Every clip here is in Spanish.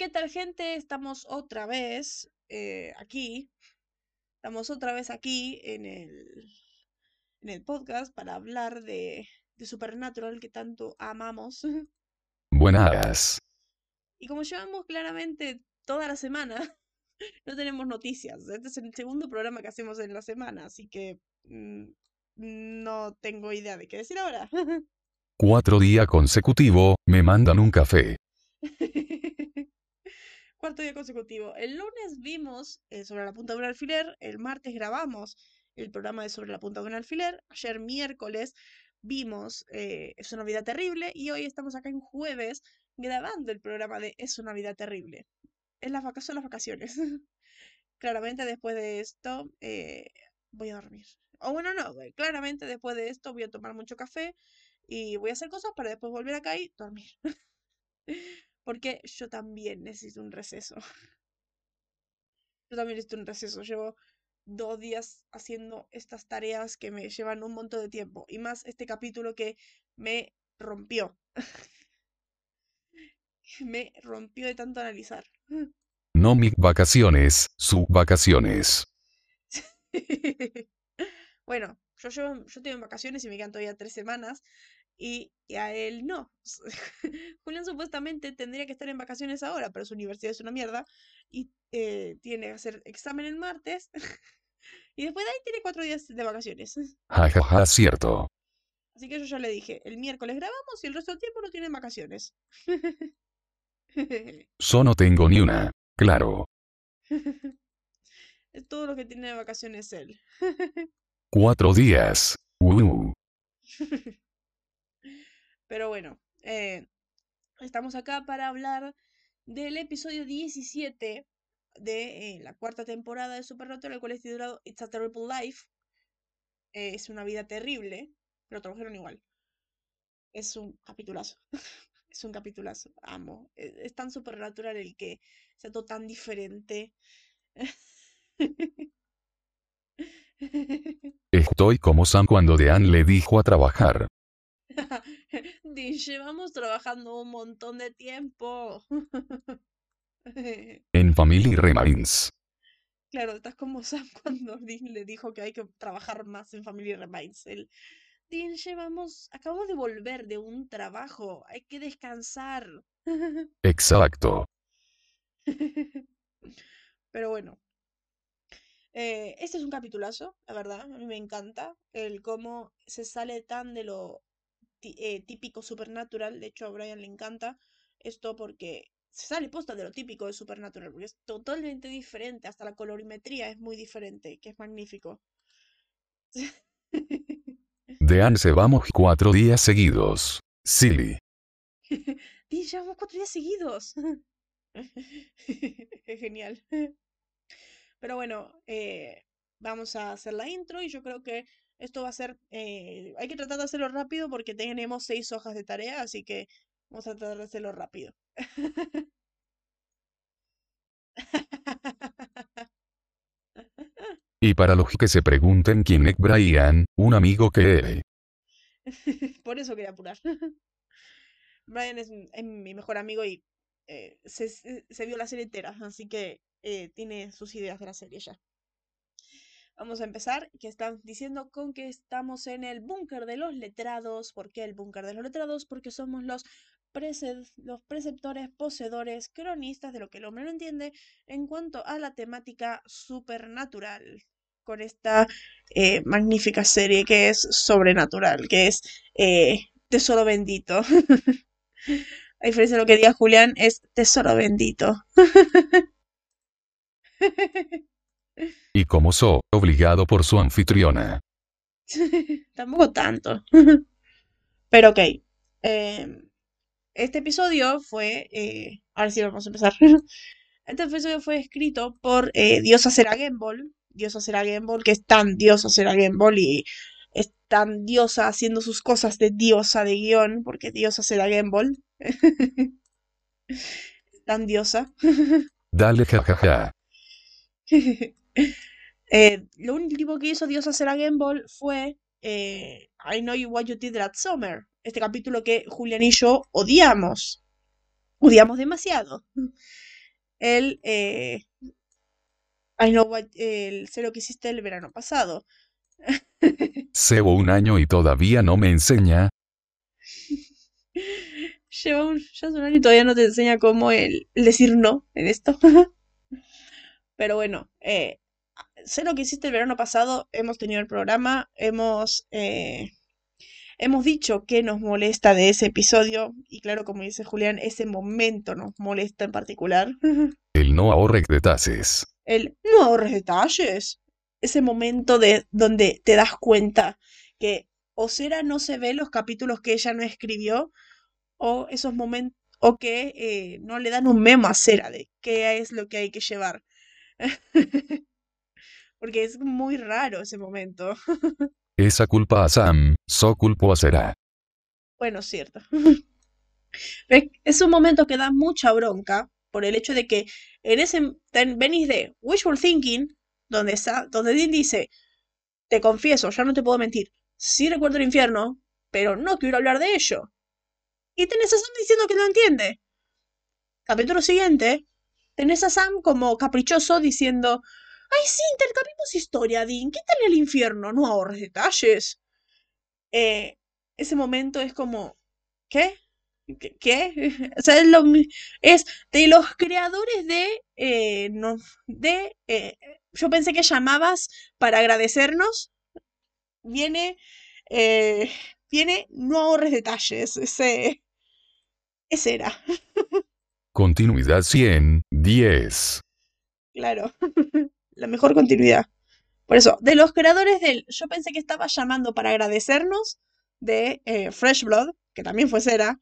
¿Qué tal gente? Estamos otra vez eh, aquí. Estamos otra vez aquí en el, en el podcast para hablar de, de Supernatural que tanto amamos. Buenas. Y como llevamos claramente toda la semana, no tenemos noticias. Este es el segundo programa que hacemos en la semana, así que mm, no tengo idea de qué decir ahora. Cuatro días consecutivo, me mandan un café. Cuarto día consecutivo. El lunes vimos eh, sobre la punta de un alfiler, el martes grabamos el programa de sobre la punta de un alfiler, ayer miércoles vimos eh, Es una vida terrible y hoy estamos acá en jueves grabando el programa de Es una vida terrible. Es las vacaciones, son las vacaciones. claramente después de esto eh, voy a dormir. O bueno, no, claramente después de esto voy a tomar mucho café y voy a hacer cosas para después volver acá y dormir. Porque yo también necesito un receso. Yo también necesito un receso. Llevo dos días haciendo estas tareas que me llevan un montón de tiempo. Y más este capítulo que me rompió. me rompió de tanto analizar. No mis vacaciones, sus vacaciones. bueno, yo, yo, yo tengo vacaciones y me quedan todavía tres semanas y, a él no. Julián supuestamente tendría que estar en vacaciones ahora, pero su universidad es una mierda y eh, tiene que hacer examen el martes y después de ahí tiene cuatro días de vacaciones. Jajaja, cierto. Así que yo ya le dije, el miércoles grabamos y el resto del tiempo no tienen vacaciones. Yo no tengo ni una, claro. es todo lo que tiene de vacaciones él. Cuatro días. Uh. Pero bueno, eh, estamos acá para hablar del episodio 17 de eh, la cuarta temporada de Supernatural, el cual es titulado It's a Terrible Life. Eh, es una vida terrible, pero trabajaron igual. Es un capitulazo. es un capitulazo. Amo. Es, es tan supernatural el que sea todo tan diferente. Estoy como Sam cuando Dean le dijo a trabajar. llevamos trabajando un montón de tiempo. en Family Remains. Claro, estás como Sam cuando Dean le dijo que hay que trabajar más en Family Remains. El, Dean, llevamos, acabamos de volver de un trabajo, hay que descansar. Exacto. Pero bueno. Eh, este es un capitulazo, la verdad, a mí me encanta el cómo se sale tan de lo eh, típico Supernatural. De hecho, a Brian le encanta esto porque se sale posta de lo típico de Supernatural, porque es totalmente diferente. Hasta la colorimetría es muy diferente, que es magnífico. De se vamos cuatro días seguidos. Silly. llevamos cuatro días seguidos. Genial. Pero bueno, eh, vamos a hacer la intro y yo creo que esto va a ser, eh, hay que tratar de hacerlo rápido porque tenemos seis hojas de tarea, así que vamos a tratar de hacerlo rápido. Y para los que se pregunten quién es Brian, un amigo que es. Por eso quería apurar. Brian es, mi mejor amigo y eh, se, vio la serie entera, así que eh, tiene sus ideas de la serie ya. Vamos a empezar, que están diciendo con que estamos en el búnker de los letrados. ¿Por qué el búnker de los letrados? Porque somos los, los preceptores, poseedores, cronistas de lo que el hombre no entiende en cuanto a la temática supernatural. Con esta eh, magnífica serie que es sobrenatural, que es eh, Tesoro Bendito. a diferencia de lo que diga Julián, es Tesoro Bendito. Y como so, obligado por su anfitriona. Tampoco tanto. Pero ok. Em, este episodio fue. Eh, ahora sí vamos a empezar. Este episodio fue escrito por eh, Diosa Sera Gamble. Diosa Sera Gamble, que es tan diosa Sera Gamble y es tan diosa haciendo sus cosas de diosa de guion, porque diosa Sera Gamble. tan diosa. Dale, jajaja. Eh, lo último que hizo Dios hacer a Gamble fue eh, I Know You What You Did That Summer. Este capítulo que Julian y yo odiamos. odiamos demasiado. El, eh, I know what, el sé lo que hiciste el verano pasado. Llevo un año y todavía no me enseña. Lleva un, ya hace un año y todavía no te enseña cómo el, el decir no en esto. Pero bueno, eh, sé lo que hiciste el verano pasado, hemos tenido el programa, hemos, eh, hemos dicho que nos molesta de ese episodio, y claro, como dice Julián, ese momento nos molesta en particular. El no ahorres detalles. El no ahorres detalles. Ese momento de donde te das cuenta que o Sera no se ve los capítulos que ella no escribió, o esos momentos, o que eh, no le dan un memo a Sera de qué es lo que hay que llevar. Porque es muy raro ese momento. Esa culpa a Sam, so culpo a Sera. Bueno, cierto. Es un momento que da mucha bronca por el hecho de que en ese venís de wishful thinking, donde está, donde Dean dice, te confieso, ya no te puedo mentir, sí recuerdo el infierno, pero no quiero hablar de ello. Y tenés a Sam diciendo que no entiende. Capítulo siguiente, tenés a Sam como caprichoso diciendo, ay sí, intercambiemos historia, Dean, ¿qué tal el infierno? No ahorres detalles. Eh, ese momento es como, ¿qué? ¿Qué? O sea, es, lo es de los creadores de, eh, no, de, eh, yo pensé que llamabas para agradecernos, viene, viene, no ahorres detalles, ese, ese era, Continuidad 100, 10. claro, la mejor continuidad. Por eso, de los creadores del, yo pensé que estaba llamando para agradecernos de eh, Fresh Blood, que también fue Cera,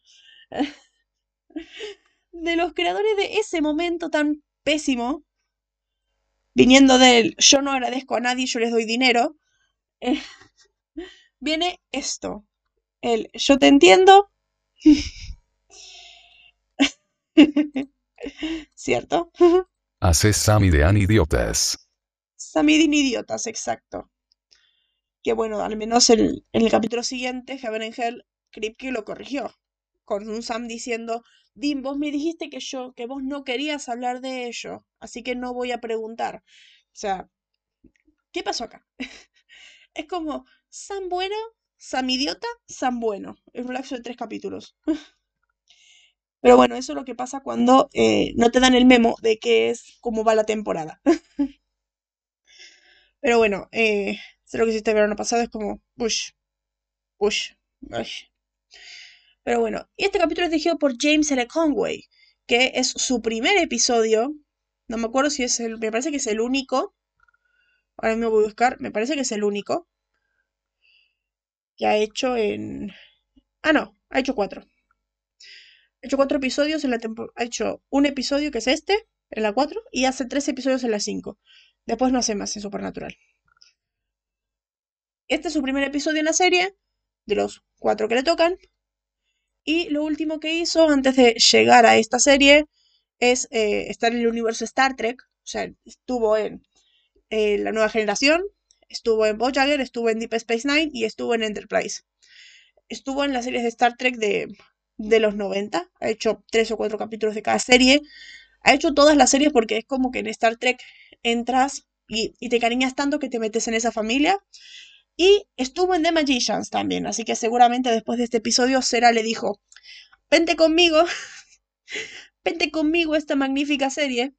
de los creadores de ese momento tan pésimo, viniendo del yo no agradezco a nadie, yo les doy dinero, eh, viene esto. El yo te entiendo. ¿Cierto? Haces Sam y Dean idiotas. Samidin idiotas, exacto. Que bueno, al menos el- en el capítulo siguiente, Heaven and Hell, Kripke lo corrigió. Con un Sam diciendo, Dean, vos me dijiste que yo, que vos no querías hablar de ello, así que no voy a preguntar. O sea, ¿qué pasó acá? es como, Sam bueno, Sam idiota, Sam bueno. Es un lapso de tres capítulos. Pero bueno, eso es lo que pasa cuando eh, no te dan el memo de qué es cómo va la temporada. Pero bueno, eh, sé lo que hiciste el verano pasado, es como, push, push, ay. Pero bueno, y este capítulo es dirigido por James L. Conway, que es su primer episodio. No me acuerdo si es el, me parece que es el único. Ahora me voy a buscar, me parece que es el único que ha hecho en... Ah, no, ha hecho cuatro. Ha hecho cuatro episodios en la temporada. Ha hecho un episodio que es este, en la 4, y hace tres episodios en la 5. Después no hace más en Supernatural. Este es su primer episodio en la serie, de los cuatro que le tocan. Y lo último que hizo antes de llegar a esta serie es eh, estar en el universo Star Trek. O sea, estuvo en La Nueva Generación, estuvo en Voyager, estuvo en Deep Space Nine y estuvo en Enterprise. Estuvo en las series de Star Trek de, de los 90. Ha hecho tres o cuatro capítulos de cada serie. Ha hecho todas las series porque es como que en Star Trek entras y, y te cariñas tanto que te metes en esa familia. Y estuvo en The Magicians también, así que seguramente después de este episodio Sera le dijo, vente conmigo, vente conmigo esta magnífica serie,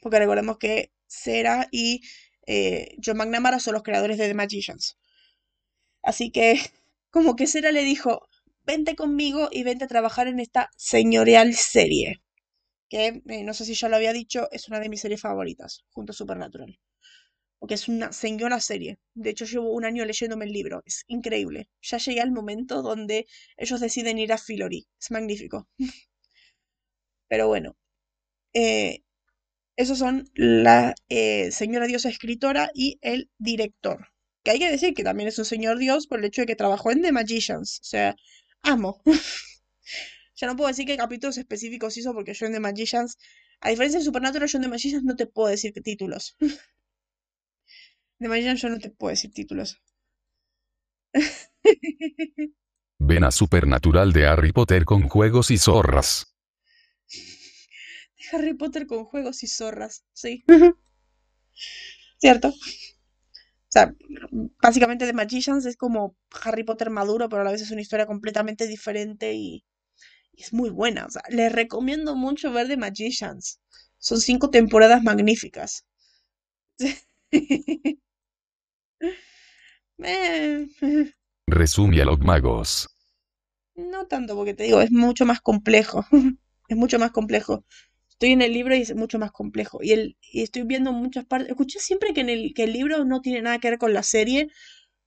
porque recordemos que Sera y eh, John McNamara son los creadores de The Magicians. Así que como que Sera le dijo, vente conmigo y vente a trabajar en esta señorial serie, que eh, no sé si ya lo había dicho, es una de mis series favoritas, junto a Supernatural porque es una señora serie. De hecho, llevo un año leyéndome el libro. Es increíble. Ya llegué al momento donde ellos deciden ir a Fillory. Es magnífico. Pero bueno. Eh, esos son la eh, señora diosa escritora y el director. Que hay que decir que también es un señor dios por el hecho de que trabajó en The Magicians. O sea, amo. ya no puedo decir qué capítulos específicos hizo porque yo en The Magicians, a diferencia de Supernatural, yo en The Magicians no te puedo decir títulos. De mañana yo no te puedo decir títulos. Ven a Supernatural de Harry Potter con juegos y zorras. Harry Potter con juegos y zorras, sí. ¿Cierto? O sea, básicamente The Magicians es como Harry Potter maduro, pero a la vez es una historia completamente diferente y, y es muy buena. O sea, les recomiendo mucho ver The Magicians. Son cinco temporadas magníficas. Eh, Resume a los magos. no tanto, porque te digo, es mucho más complejo. Es mucho más complejo. Estoy en el libro y es mucho más complejo. Y, el, y estoy viendo muchas partes. Escuché siempre que, en el, que el libro no tiene nada que ver con la serie,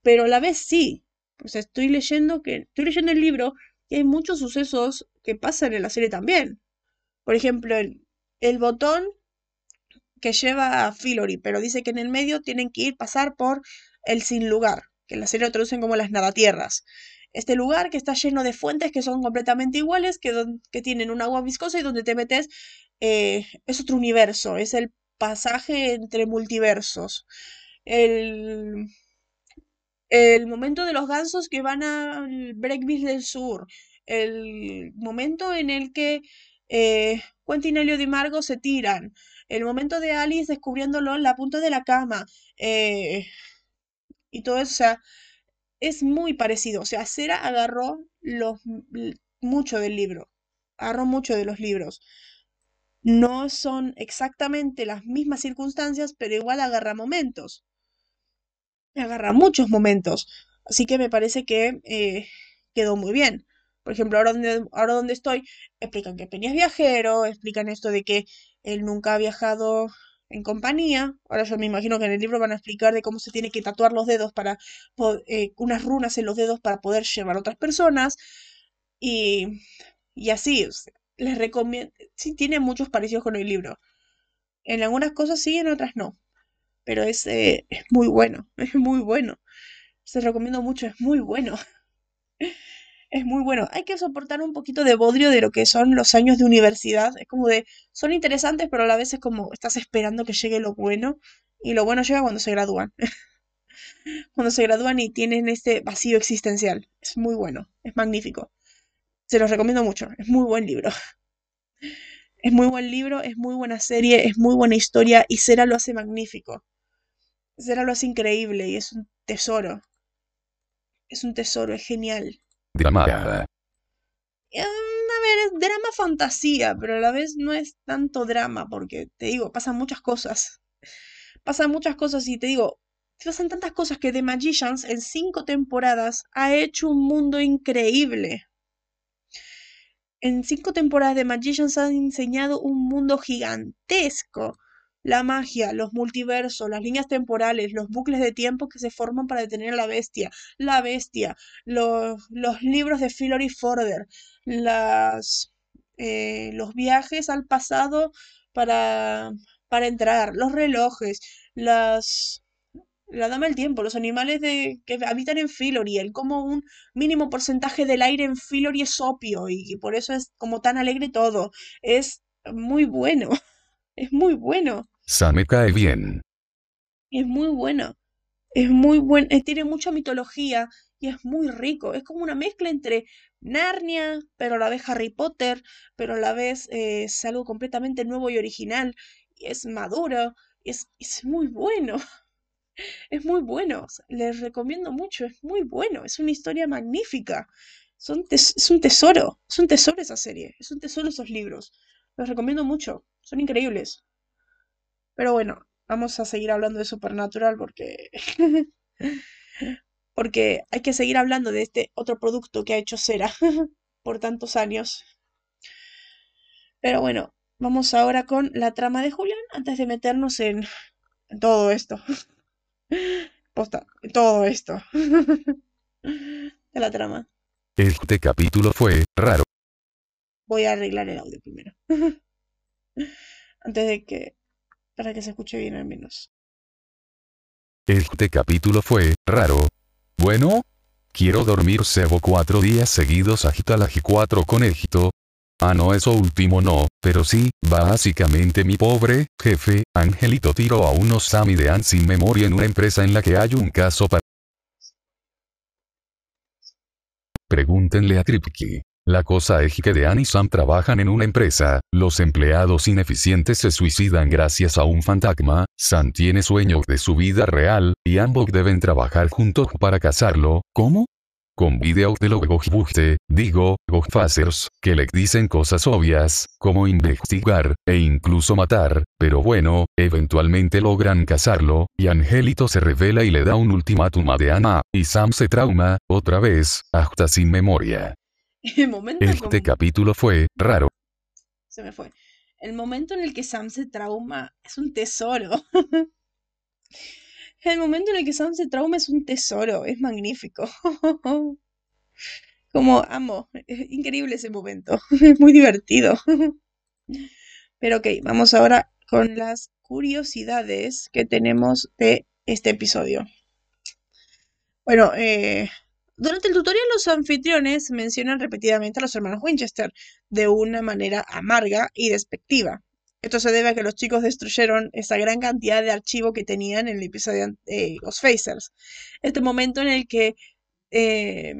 pero a la vez sí. O sea, estoy leyendo que estoy leyendo el libro y hay muchos sucesos que pasan en la serie también. Por ejemplo, el, el botón que lleva a Fillory, pero dice que en el medio tienen que ir pasar por el sin lugar, que en la serie lo traducen como las nadatierras. Este lugar que está lleno de fuentes que son completamente iguales, que, don- que tienen un agua viscosa y donde te metes eh, es otro universo, es el pasaje entre multiversos. El, el momento de los gansos que van al Breakbeat del Sur, el momento en el que eh, Quentin, Elliot y Margot se tiran, el momento de Alice descubriéndolo en la punta de la cama, eh, y todo eso, o sea, es muy parecido. O sea, Cera agarró los, mucho del libro, agarró mucho de los libros. No son exactamente las mismas circunstancias, pero igual agarra momentos agarra muchos momentos. Así que me parece que eh, quedó muy bien. Por ejemplo, ahora donde, ahora donde estoy, explican que Peña es viajero, explican esto de que él nunca ha viajado en compañía. Ahora yo me imagino que en el libro van a explicar de cómo se tiene que tatuar los dedos para, eh, unas runas en los dedos para poder llevar a otras personas. Y, y así, les recomiendo, sí tiene muchos parecidos con el libro. En algunas cosas sí, en otras no. Pero es, es muy bueno, es muy bueno. Se recomiendo mucho, es muy bueno. Es muy bueno. Hay que soportar un poquito de bodrio de lo que son los años de universidad. Es como de, son interesantes, pero a la vez es como estás esperando que llegue lo bueno. Y lo bueno llega cuando se gradúan. Cuando se gradúan y tienen este vacío existencial. Es muy bueno, es magnífico. Se los recomiendo mucho. Es muy buen libro. Es muy buen libro, es muy buena serie, es muy buena historia y Cera lo hace magnífico. Cera lo hace increíble y es un tesoro. Es un tesoro, es genial. Drama. Eh, a ver, es drama fantasía, pero a la vez no es tanto drama, porque te digo, pasan muchas cosas. Pasan muchas cosas y te digo, pasan tantas cosas que The Magicians en cinco temporadas ha hecho un mundo increíble. En cinco temporadas de Magicians han enseñado un mundo gigantesco. La magia, los multiversos, las líneas temporales, los bucles de tiempo que se forman para detener a la bestia, la bestia, los, libros de Fillory Forder, las, eh, los viajes al pasado para, para entrar, los relojes, las, la dama del tiempo, los animales de, que habitan en Fillory, el como un mínimo porcentaje del aire en Fillory es opio y, y por eso es como tan alegre todo. Es muy bueno, es muy bueno, Sam cae bien. es muy bueno, es muy bueno, tiene mucha mitología y es muy rico. Es como una mezcla entre Narnia, pero a la vez Harry Potter, pero a la vez eh, es algo completamente nuevo y original. Y es maduro, es, es muy bueno. Es muy bueno, les recomiendo mucho, es muy bueno, es una historia magnífica. Son es un tesoro, es un tesoro esa serie, es un tesoro esos libros. Los recomiendo mucho, son increíbles. Pero bueno, vamos a seguir hablando de Supernatural porque porque hay que seguir hablando de este otro producto que ha hecho Cera por tantos años. Pero bueno, vamos ahora con la trama de Julián antes de meternos en todo esto. Posta, todo esto. de la trama. Este capítulo fue raro. Voy a arreglar el audio primero. Antes de que. Para que se escuche bien al menos. Este capítulo fue raro. Bueno, quiero dormir cebo cuatro días seguidos agita la G4 con éxito. Ah no eso último no, pero sí, básicamente mi pobre, jefe, Angelito tiró a unos Sammy de sin memoria en una empresa en la que hay un caso para... Pregúntenle a Tripki. La cosa es que Dean y Sam trabajan en una empresa, los empleados ineficientes se suicidan gracias a un fantasma, Sam tiene sueños de su vida real, y ambos deben trabajar juntos para cazarlo, ¿cómo? Con videos de los Ghostbusters, digo, Ghostfacers, que le dicen cosas obvias, como investigar, e incluso matar, pero bueno, eventualmente logran cazarlo, y Angelito se revela y le da un ultimátum a Deanna, y Sam se trauma, otra vez, hasta sin memoria. El momento en Este capítulo fue raro. se me fue. El momento en el que Sam se trauma es un tesoro. El momento en el que Sam se trauma es un tesoro, es magnífico. Como amo, es increíble ese momento, es muy divertido. Pero ok, vamos ahora con las curiosidades que tenemos de este episodio. Bueno, eh, durante el tutorial los anfitriones mencionan repetidamente a los hermanos Winchester de una manera amarga y despectiva. Esto se debe a que los chicos destruyeron esa gran cantidad de archivo que tenían en el episodio eh, Ghostfacers. Este momento en el que eh,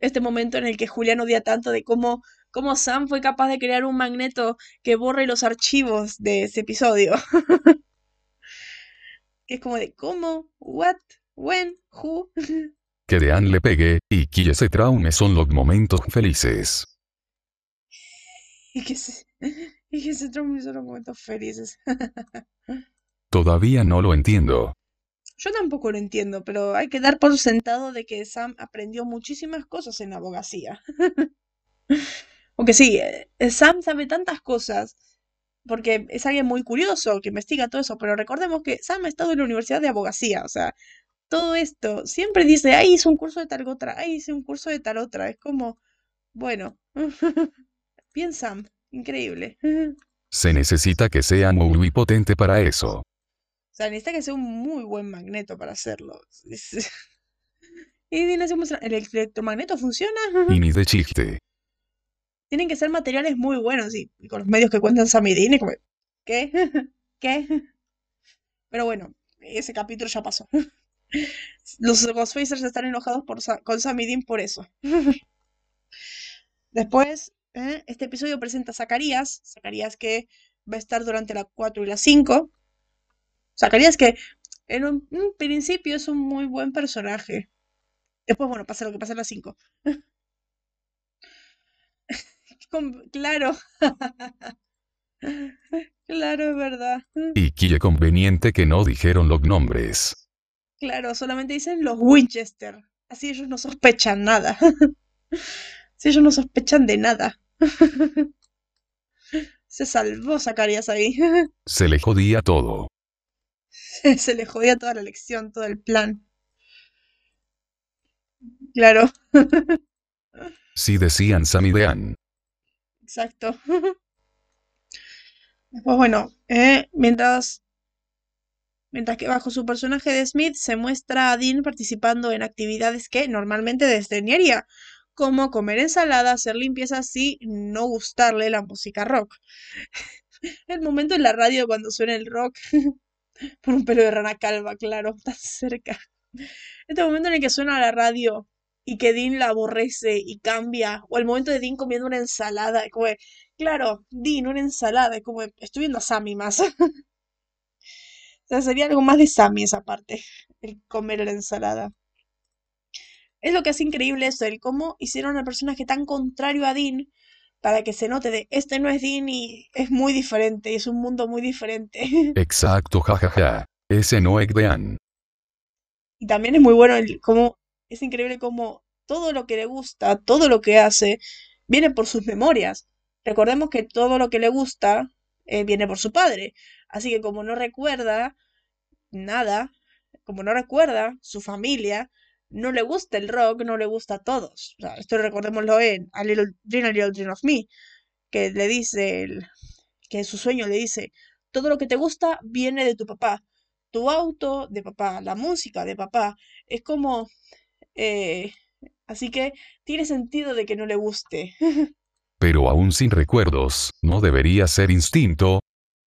este momento en el que Julián odia tanto de cómo, cómo Sam fue capaz de crear un magneto que borre los archivos de ese episodio. es como de cómo, what, when, who. Que Dean le pegue, y que se traume son los momentos felices. y que se, y que se en momentos felices. Todavía no lo entiendo. Yo tampoco lo entiendo, pero hay que dar por sentado de que Sam aprendió muchísimas cosas en la abogacía. Porque sí, eh, Sam sabe tantas cosas porque es alguien muy curioso que investiga todo eso, pero recordemos que Sam ha estado en la Universidad de Abogacía, o sea, todo esto siempre dice, ay, hice un curso de tal otra, ay, hice un curso de tal otra, es como, bueno, bien Sam, increíble. Se necesita que sea muy potente para eso. O sea, necesita que sea un muy buen magneto para hacerlo. Y dile, ¿el electromagneto funciona? Y ni de chiste. Tienen que ser materiales muy buenos y, y con los medios que cuentan Sam y Dean, es como, ¿qué? ¿Qué? Pero bueno, ese capítulo ya pasó. Los Ghostfacers están enojados por Sa- con Sam y Dean por eso. Después, ¿eh? este episodio presenta a Zacarías. Zacarías que va a estar durante la 4 y la 5. Zacarías que en un, principio es un muy buen personaje. Después, bueno, pasa lo que pasa en la 5. Con- Claro. Claro, es verdad. Y que conveniente que no dijeron los nombres. Claro, solamente dicen los Winchester. Así ellos no sospechan nada. Si ellos no sospechan de nada. Se salvó Zacarías ahí. Se le jodía todo. Se le jodía toda la lección, todo el plan. Claro, Si decían Sam y Dean. exacto. Después, bueno, eh, mientras, mientras que bajo su personaje de Smith se muestra a Dean participando en actividades que normalmente desdeñaría, como comer ensalada, hacer limpiezas y no gustarle la música rock. El momento en la radio cuando suena el rock por un pelo de rana calva, claro, tan cerca. Este momento en el que suena la radio y que Dean la aborrece y cambia, o el momento de Dean comiendo una ensalada, como, de, claro, Dean, una ensalada, es como, estoy viendo a Sammy más. O sea, sería algo más de Sammy esa parte, el comer la ensalada. Es lo que hace increíble eso, el cómo hicieron al personaje tan contrario a Dean para que se note de este no es Dean y es muy diferente, y es un mundo muy diferente. Exacto, jajaja. Ese no es Dean. Y también es muy bueno el cómo es increíble cómo todo lo que le gusta, todo lo que hace, viene por sus memorias. Recordemos que todo lo que le gusta eh, viene por su padre. Así que como no recuerda nada, como no recuerda su familia, no le gusta el rock, no le gusta a todos. O sea, esto recordémoslo en A Little Dream, A Little Dream of Me, que le dice, el- que en su sueño le dice, todo lo que te gusta viene de tu papá tu auto de papá, la música de papá. Es como... eh, así que tiene sentido de que no le guste. Pero aún sin recuerdos, ¿no debería ser instinto?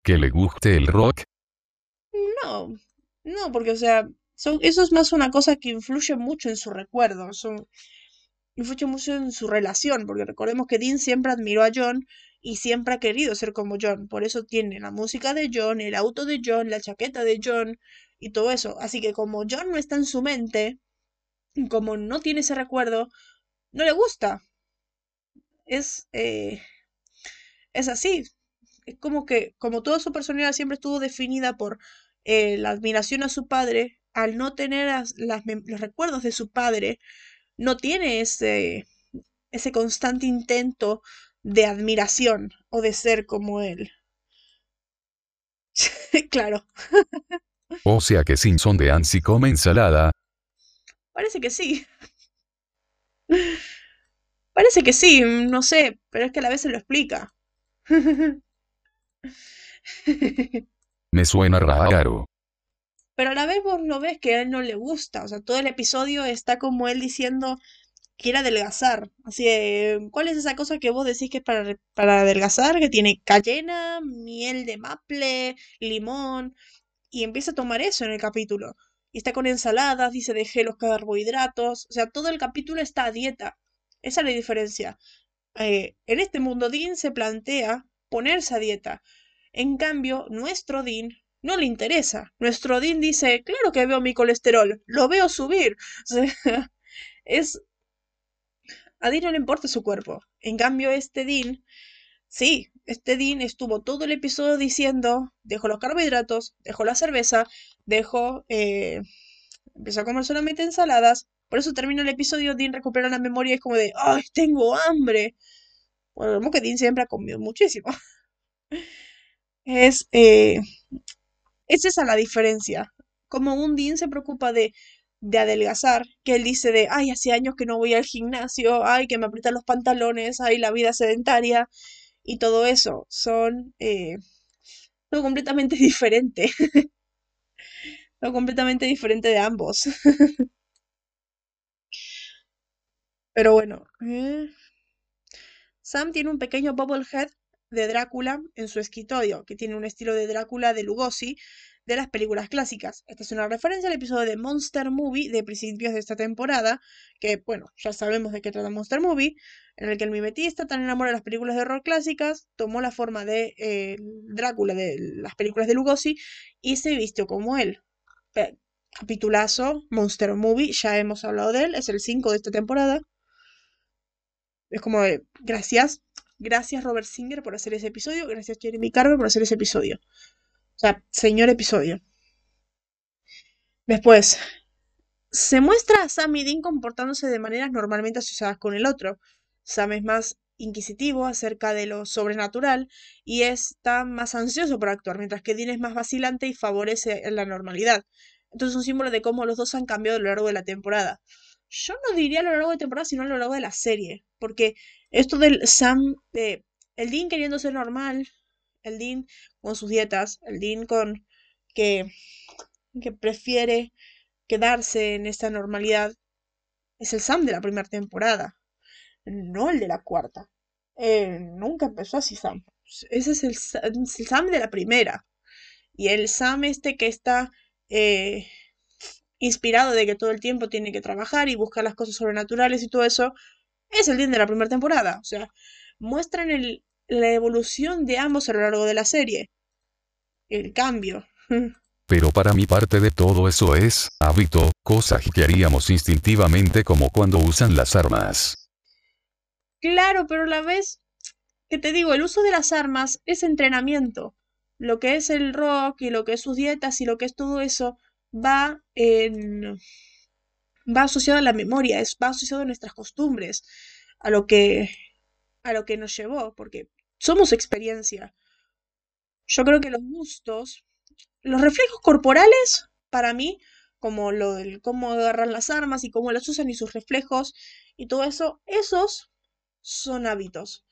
¿Que le guste el rock? No, no, porque o sea, eso es más una cosa que influye mucho en su recuerdo. Influye mucho en su relación, porque recordemos que Dean siempre admiró a John y siempre ha querido ser como John. Por eso tiene la música de John, el auto de John, la chaqueta de John y todo eso. Así que como John no está en su mente, como no tiene ese recuerdo, no le gusta. Es, eh, es así. Es como que, como toda su personalidad siempre estuvo definida por eh, la admiración a su padre, al no tener los recuerdos de su padre, no tiene ese, ese constante intento de admiración o de ser como él. claro. o sea que Simpson de Ansi come ensalada. Parece que sí. Parece que sí, no sé, pero es que a la vez se lo explica. Me suena raro. Pero a la vez vos lo ves que a él no le gusta. O sea, todo el episodio está como él diciendo quiere adelgazar. Así de, ¿cuál es esa cosa que vos decís que es para, para adelgazar? Que tiene cayena, miel de maple, limón. Y empieza a tomar eso en el capítulo. Y está con ensaladas, dice dejé los carbohidratos. O sea, todo el capítulo está a dieta. Esa es la diferencia. Eh, en este mundo, Dean se plantea ponerse a dieta. En cambio, nuestro Dean no le interesa. Nuestro Dean dice, claro que veo mi colesterol, lo veo subir. es... A Dean no le importa su cuerpo. En cambio, este Dean, sí, este Dean estuvo todo el episodio diciendo, dejo los carbohidratos, dejo la cerveza, dejo... Eh, empezó a comer solamente ensaladas. Por eso termina el episodio, Dean recupera la memoria y es como de, ¡ay, tengo hambre! Bueno, vemos que Dean siempre ha comido muchísimo. es... Eh, es esa la diferencia. Como un Dean se preocupa de, de adelgazar, que él dice de, ay, hace años que no voy al gimnasio, ay, que me aprietan los pantalones, ay, la vida sedentaria y todo eso. Son eh, lo completamente diferente. lo completamente diferente de ambos. Pero bueno. Eh, Sam tiene un pequeño bobblehead de Drácula en su escritorio, que tiene un estilo de Drácula de Lugosi de las películas clásicas. Esta es una referencia al episodio de Monster Movie de principios de esta temporada, que bueno, ya sabemos de qué trata Monster Movie, en el que el mimetista, tan enamorado de las películas de horror clásicas, tomó la forma de eh, Drácula de las películas de Lugosi y se vistió como él. capitulazo, Monster Movie, ya hemos hablado de él, es el 5 de esta temporada. Es como gracias, Gracias Robert Singer por hacer ese episodio. Gracias Jeremy Carver por hacer ese episodio. O sea, señor episodio. Después, se muestra a Sam y Dean comportándose de maneras normalmente asociadas con el otro. Sam es más inquisitivo acerca de lo sobrenatural y está más ansioso por actuar, mientras que Dean es más vacilante y favorece la normalidad. Entonces es un símbolo de cómo los dos han cambiado a lo largo de la temporada. Yo no diría a lo largo de temporada, sino a lo largo de la serie, porque esto del Sam, de el Dean queriendo ser normal, el Dean con sus dietas, el Dean con que, que prefiere quedarse en esta normalidad, es el Sam de la primera temporada, no el de la cuarta. Eh, nunca empezó así Sam. Ese es el, Sam de la primera. Y el Sam este que está eh, inspirado de que todo el tiempo tiene que trabajar y buscar las cosas sobrenaturales y todo eso, es el Dean de la primera temporada. O sea, muestran el, la evolución de ambos a lo largo de la serie. El cambio. Pero para mí parte de todo eso es hábito, cosas que haríamos instintivamente como cuando usan las armas. Claro, pero a la vez, que te digo, el uso de las armas es entrenamiento. Lo que es el rock y lo que es sus dietas y lo que es todo eso va en va asociado a la memoria, es, va asociado a nuestras costumbres, a lo que, a lo que nos llevó, porque somos experiencia. Yo creo que los gustos, los reflejos corporales, para mí, como lo del cómo agarran las armas y cómo las usan y sus reflejos y todo eso, esos son hábitos.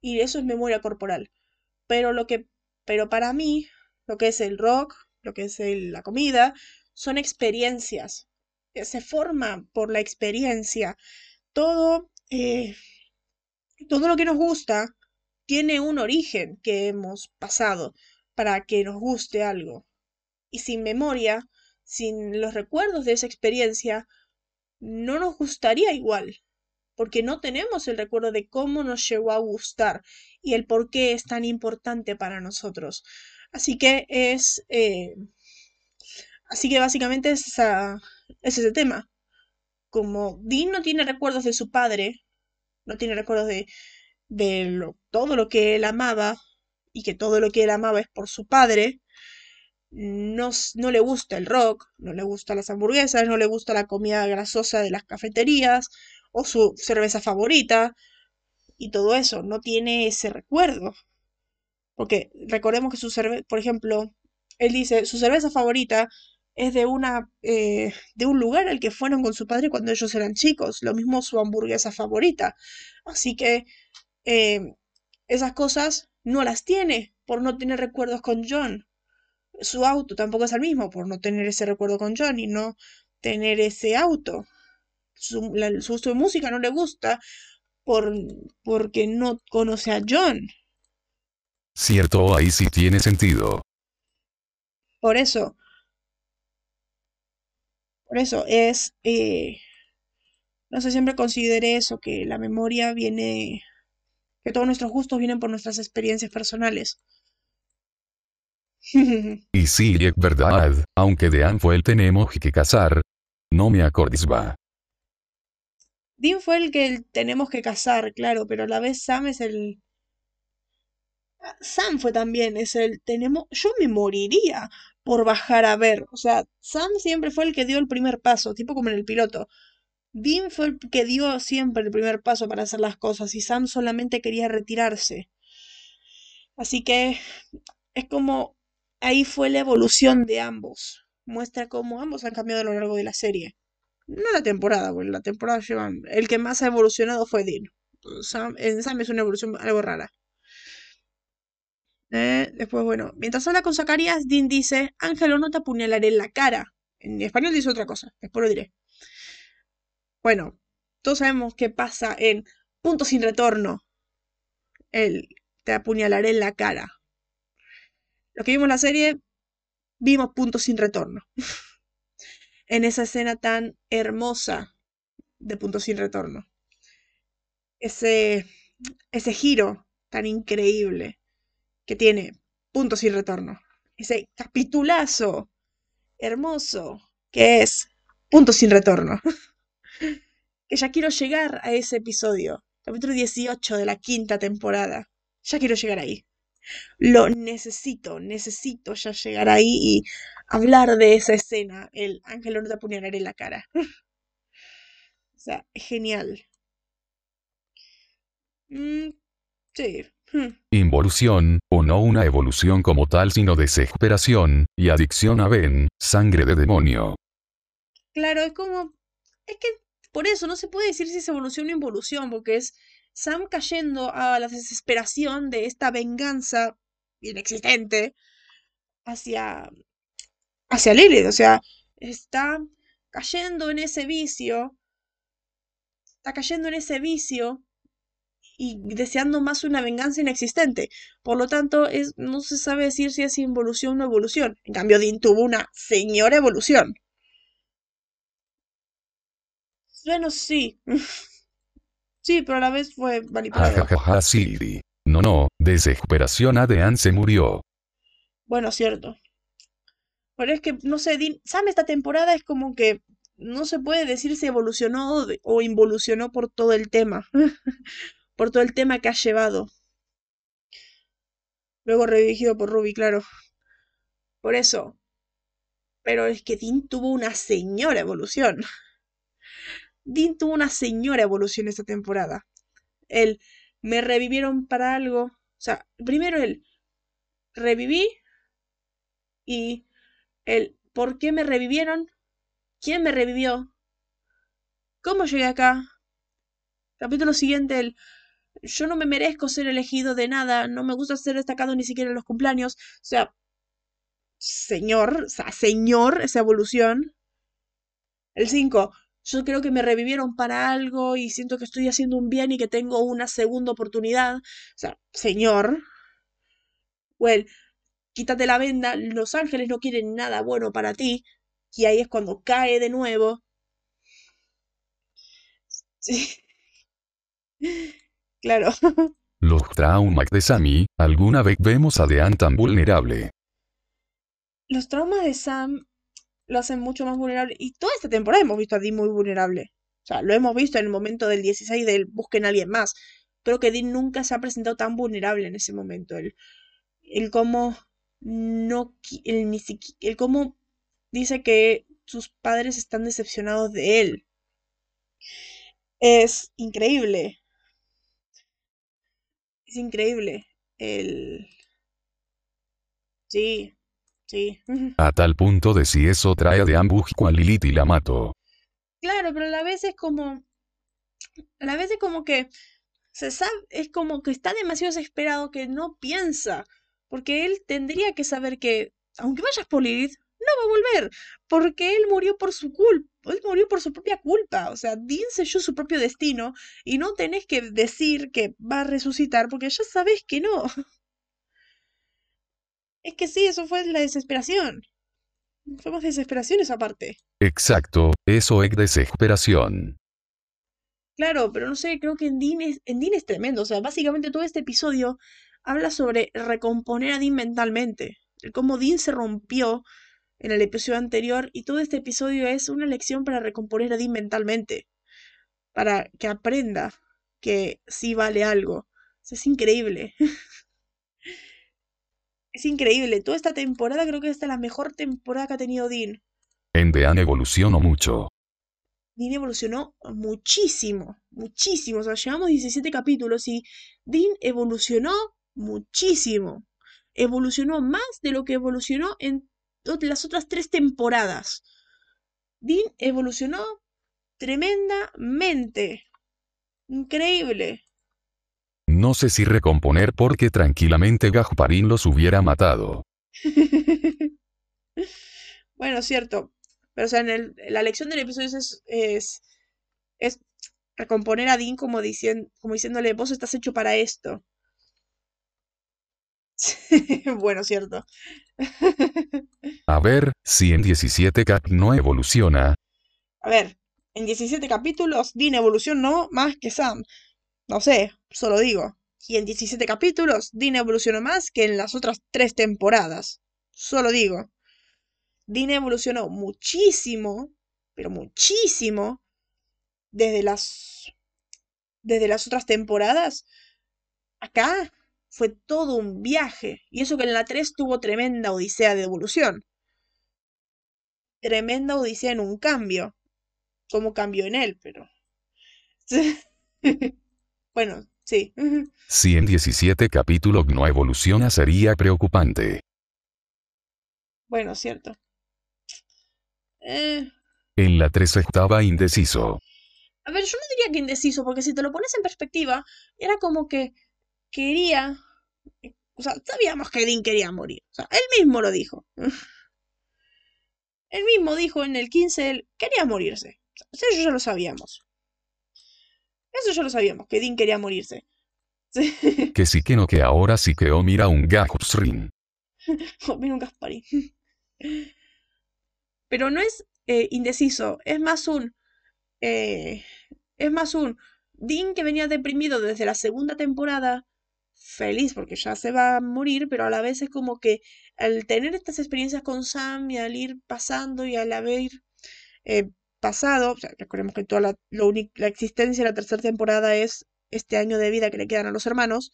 Y eso es memoria corporal. Pero lo que, pero para mí, lo que es el rock, lo que es la comida, son experiencias se forma por la experiencia. Todo, eh, todo lo que nos gusta tiene un origen que hemos pasado para que nos guste algo. Y sin memoria, sin los recuerdos de esa experiencia, no nos gustaría igual. porque no tenemos el recuerdo de cómo nos llegó a gustar y el por qué es tan importante para nosotros. Así que es... Eh, así que básicamente es, esa, es ese tema. Como Dean no tiene recuerdos de su padre, no tiene recuerdos de, de todo lo que él amaba, y que todo lo que él amaba es por su padre, no, no le gusta el rock, no le gusta las hamburguesas, no le gusta la comida grasosa de las cafeterías o su cerveza favorita y todo eso, no tiene ese recuerdo. Porque recordemos que su cerveza, por ejemplo, él dice, su cerveza favorita es de una eh, de un lugar al que fueron con su padre cuando ellos eran chicos, lo mismo su hamburguesa favorita. Así que eh, esas cosas no las tiene por no tener recuerdos con John su auto tampoco es el mismo por no tener ese recuerdo con John y no tener ese auto. Su, su, música no le gusta por, porque no conoce a John. Cierto, ahí sí tiene sentido. Por eso. Por eso es... Eh, no sé, siempre consideré eso, que la memoria viene... que todos nuestros gustos vienen por nuestras experiencias personales. y sí, es verdad, aunque Dean fue el tenemos que casar. No me acordis va. Dean fue el que tenemos que casar, claro, pero a la vez Sam es el... Sam fue también, es el tenemos... Yo me moriría por bajar a ver. O sea, Sam siempre fue el que dio el primer paso, tipo como en el piloto. Dean fue el que dio siempre el primer paso para hacer las cosas y Sam solamente quería retirarse. Así que es como ahí fue la evolución de ambos. Muestra cómo ambos han cambiado a lo largo de la serie. No la temporada, porque la temporada llevan. El que más ha evolucionado fue Dean. en Sam es una evolución algo rara. Eh, después, bueno, mientras habla con Zacarías, Dean dice: Ángelo, no te apuñalaré en la cara. En español dice otra cosa, después lo diré. Bueno, todos sabemos qué pasa en Punto sin retorno. Él te apuñalaré en la cara. Los que vimos la serie, vimos puntos sin retorno. en esa escena tan hermosa de puntos sin retorno. Ese, ese giro tan increíble que tiene puntos sin retorno. Ese capitulazo hermoso que es puntos sin retorno. que ya quiero llegar a ese episodio. Capítulo 18 de la quinta temporada. Ya quiero llegar ahí lo necesito, necesito ya llegar ahí y hablar de esa escena, el ángel no te apuñalaré en la cara. o sea, genial. Mm, sí. Hmm. Involución, o no una evolución como tal sino desesperación, y adicción a Ben, sangre de demonio. Claro, es como... Es que por eso no se puede decir si es evolución o involución, porque es Sam cayendo a la desesperación de esta venganza inexistente hacia, hacia Lilith. O sea, está cayendo en ese vicio, está cayendo en ese vicio y deseando más una venganza inexistente. Por lo tanto, es, no se sabe decir si es involución o evolución. En cambio, Dean tuvo una señora evolución. Bueno, sí. Sí, pero a la vez fue manipulado. sí. No, no, desesperación Adean se murió. Bueno, cierto. Pero es que, no sé, Sam esta temporada es como que no se puede decir si evolucionó o involucionó por todo el tema. por todo el tema que ha llevado. Luego redirigido por Ruby, claro. Por eso. Pero es que Dean tuvo una señora evolución. Dean tuvo una señora evolución esta temporada. Él, me revivieron para algo. O sea, primero él, reviví y el por qué me revivieron, quién me revivió, cómo llegué acá. Capítulo siguiente, el yo no me merezco ser elegido de nada, no me gusta ser destacado ni siquiera en los cumpleaños. O sea, señor, o sea, señor, esa evolución. El 5, yo creo que me revivieron para algo y siento que estoy haciendo un bien y que tengo una segunda oportunidad. O sea, señor, well, quítate la venda, los ángeles no quieren nada bueno para ti. Y ahí es cuando cae de nuevo. Sí. Claro. Los traumas de Sammy, ¿alguna vez vemos a Dean tan vulnerable? Los traumas de Sam lo hacen mucho más vulnerable. Y toda esta temporada hemos visto a Dean muy vulnerable. O sea, lo hemos visto en el momento del 16 del busquen a alguien más. Creo que Dean nunca se ha presentado tan vulnerable en ese momento. El, el cómo no. El, ni siquiera, el cómo dice que sus padres están decepcionados de él. Es increíble. Es increíble. El. Sí, sí. A tal punto de si eso trae de ambusco a Lilith y la mato. Claro, pero a la vez es como. A la vez es como que. Se sabe, es como que está demasiado desesperado que no piensa. Porque él tendría que saber que, aunque vayas por Lilith, no va a volver. Porque él murió por su culpa. Él murió por su propia culpa. O sea, Dean selló su propio destino. Y no tenés que decir que va a resucitar porque ya sabes que no. Es que sí, eso fue la desesperación. Fue más desesperación esa parte. Exacto, eso es desesperación. Claro, pero no sé, creo que en Dean es, en Dean es tremendo. O sea, básicamente todo este episodio habla sobre recomponer a Dean mentalmente. El cómo Dean se rompió en el episodio anterior y todo este episodio es una lección para recomponer a Dean mentalmente. Para que aprenda que sí vale algo. O sea, es increíble. es increíble. Toda esta temporada creo que esta es la mejor temporada que ha tenido Dean. En Dean evolucionó mucho. Dean evolucionó muchísimo, muchísimo. O sea, llevamos 17 capítulos y Dean evolucionó muchísimo. Evolucionó más de lo que evolucionó en las otras tres temporadas. Dean evolucionó tremendamente. Increíble. No sé si recomponer porque tranquilamente Gasparín los hubiera matado. bueno, cierto. Pero, o sea, en el, la lección del episodio es, es, es recomponer a Dean como, diciendo, como diciéndole, vos estás hecho para esto. bueno, cierto. A ver, si en 17 cap no evoluciona. A ver, en 17 capítulos, Dean evolucionó más que Sam. No sé, solo digo. Y en 17 capítulos, Dean evolucionó más que en las otras tres temporadas. Solo digo. Dean evolucionó muchísimo, pero muchísimo, desde las, desde las otras temporadas. Acá fue todo un viaje. Y eso que en la 3 tuvo tremenda odisea de evolución. Tremenda odisea en un cambio. Como cambió en él, pero... bueno, sí. Si en 17 capítulos no evoluciona sería preocupante. Bueno, cierto. Eh, En la 3 estaba indeciso. a ver, yo no diría que indeciso, porque si te lo pones en perspectiva, era como que quería... O sea, sabíamos que Dean quería morir. O sea, él mismo lo dijo. Él mismo dijo en el 15, él quería morirse. O sea, eso ya lo sabíamos. Eso ya lo sabíamos, que Dean quería morirse. Que sí que no que ahora sí que o mira un Gasparín. Oh, mira un Gasparín. Pero no es eh, indeciso, es más un. eh, es más un. Dean que venía deprimido desde la segunda temporada, feliz porque ya se va a morir, pero a la vez es como que al tener estas experiencias con Sam y al ir pasando y al haber eh, pasado, recordemos que toda la, la existencia de la tercera temporada es este año de vida que le quedan a los hermanos,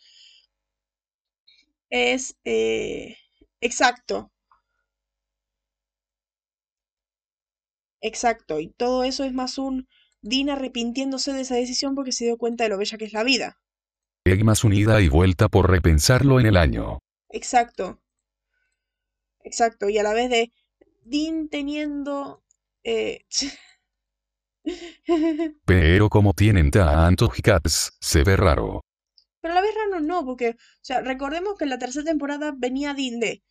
es eh, exacto, exacto, y todo eso es más un Dean arrepintiéndose de esa decisión porque se dio cuenta de lo bella que es la vida. Es más unida y vuelta por repensarlo en el año. Exacto. Exacto. Y a la vez de Dean teniendo. eh, Pero como tienen tantos cats, se ve raro. Pero a la vez raro no, porque, o sea, recordemos que en la tercera temporada venía Dean de.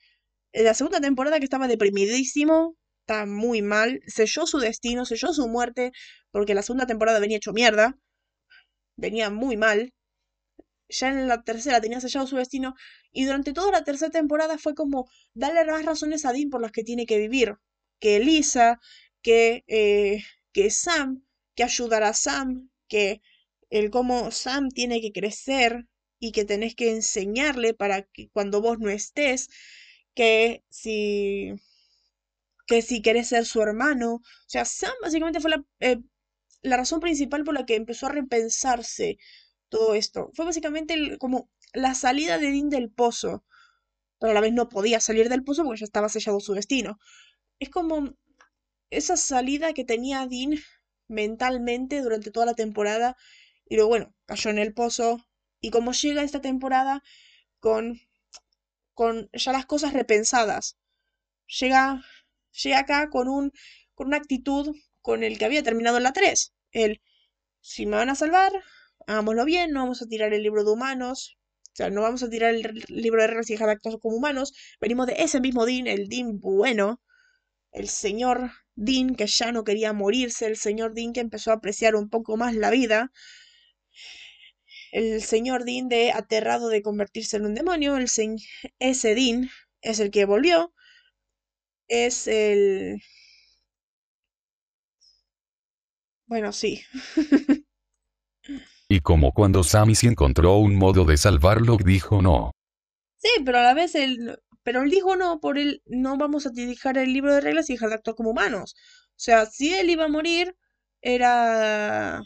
En la segunda temporada que estaba deprimidísimo, está muy mal, selló su destino, selló su muerte, porque la segunda temporada venía hecho mierda, venía muy mal. Ya en la tercera tenía sellado su destino, y durante toda la tercera temporada fue como darle más razones a Dean por las que tiene que vivir. Que Elisa, que, eh, que Sam, que ayudar a Sam, que el cómo Sam tiene que crecer y que tenés que enseñarle para que cuando vos no estés, que si que si querés ser su hermano, o sea, Sam básicamente fue la, eh, la razón principal por la que empezó a repensarse todo esto. Fue básicamente como la salida de Dean del pozo, pero a la vez no podía salir del pozo porque ya estaba sellado su destino. Es como esa salida que tenía Dean mentalmente durante toda la temporada y luego, bueno, cayó en el pozo. Y como llega esta temporada con, con ya las cosas repensadas. Llega, llega acá con, un, con una actitud con el que había terminado en la 3. El, si me van a salvar, hagámoslo bien, no vamos a tirar el libro de humanos. O sea, no vamos a tirar el libro de reglas y dejar como humanos. Venimos de ese mismo Dean, el Dean bueno. El señor Dean que ya no quería morirse. El señor Dean que empezó a apreciar un poco más la vida el señor Dean de aterrado de convertirse en un demonio, el ese Dean es el que volvió, es el... Bueno, sí. y como cuando Sammy se encontró un modo de salvarlo, dijo no. Sí, pero a la vez él... Pero él dijo no, por él no vamos a dejar el libro de reglas y dejar de actuar como humanos. O sea, si él iba a morir, era...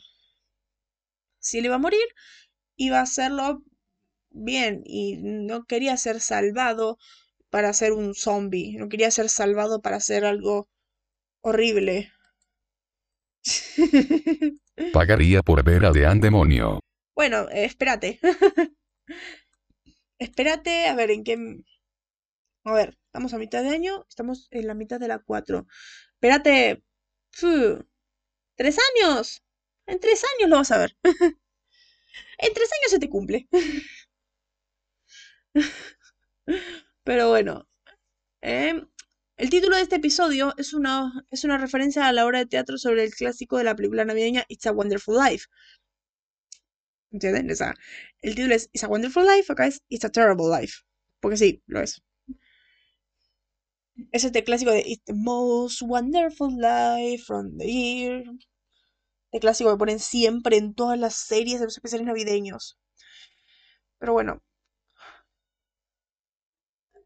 Si él iba a morir, iba a hacerlo bien y no quería ser salvado para ser un zombie, no quería ser salvado para hacer algo horrible. Pagaría por ver a Dean demonio. Bueno, espérate. espérate, a ver, en qué... A ver, estamos a mitad de año, estamos en la mitad de la 4. Espérate. ¿Tres años? En tres años lo vas a ver. En tres años se te cumple. Pero bueno. Em, el título de este episodio es una, es una referencia a la obra de teatro sobre el clásico de la película navideña It's a Wonderful Life. ¿Entienden? O sea, el título es It's a Wonderful Life, acá es It's a Terrible Life. Porque sí, lo es. Es este clásico de It's the most wonderful life from the year de clásico que ponen siempre en todas las series de los especiales navideños. Pero bueno.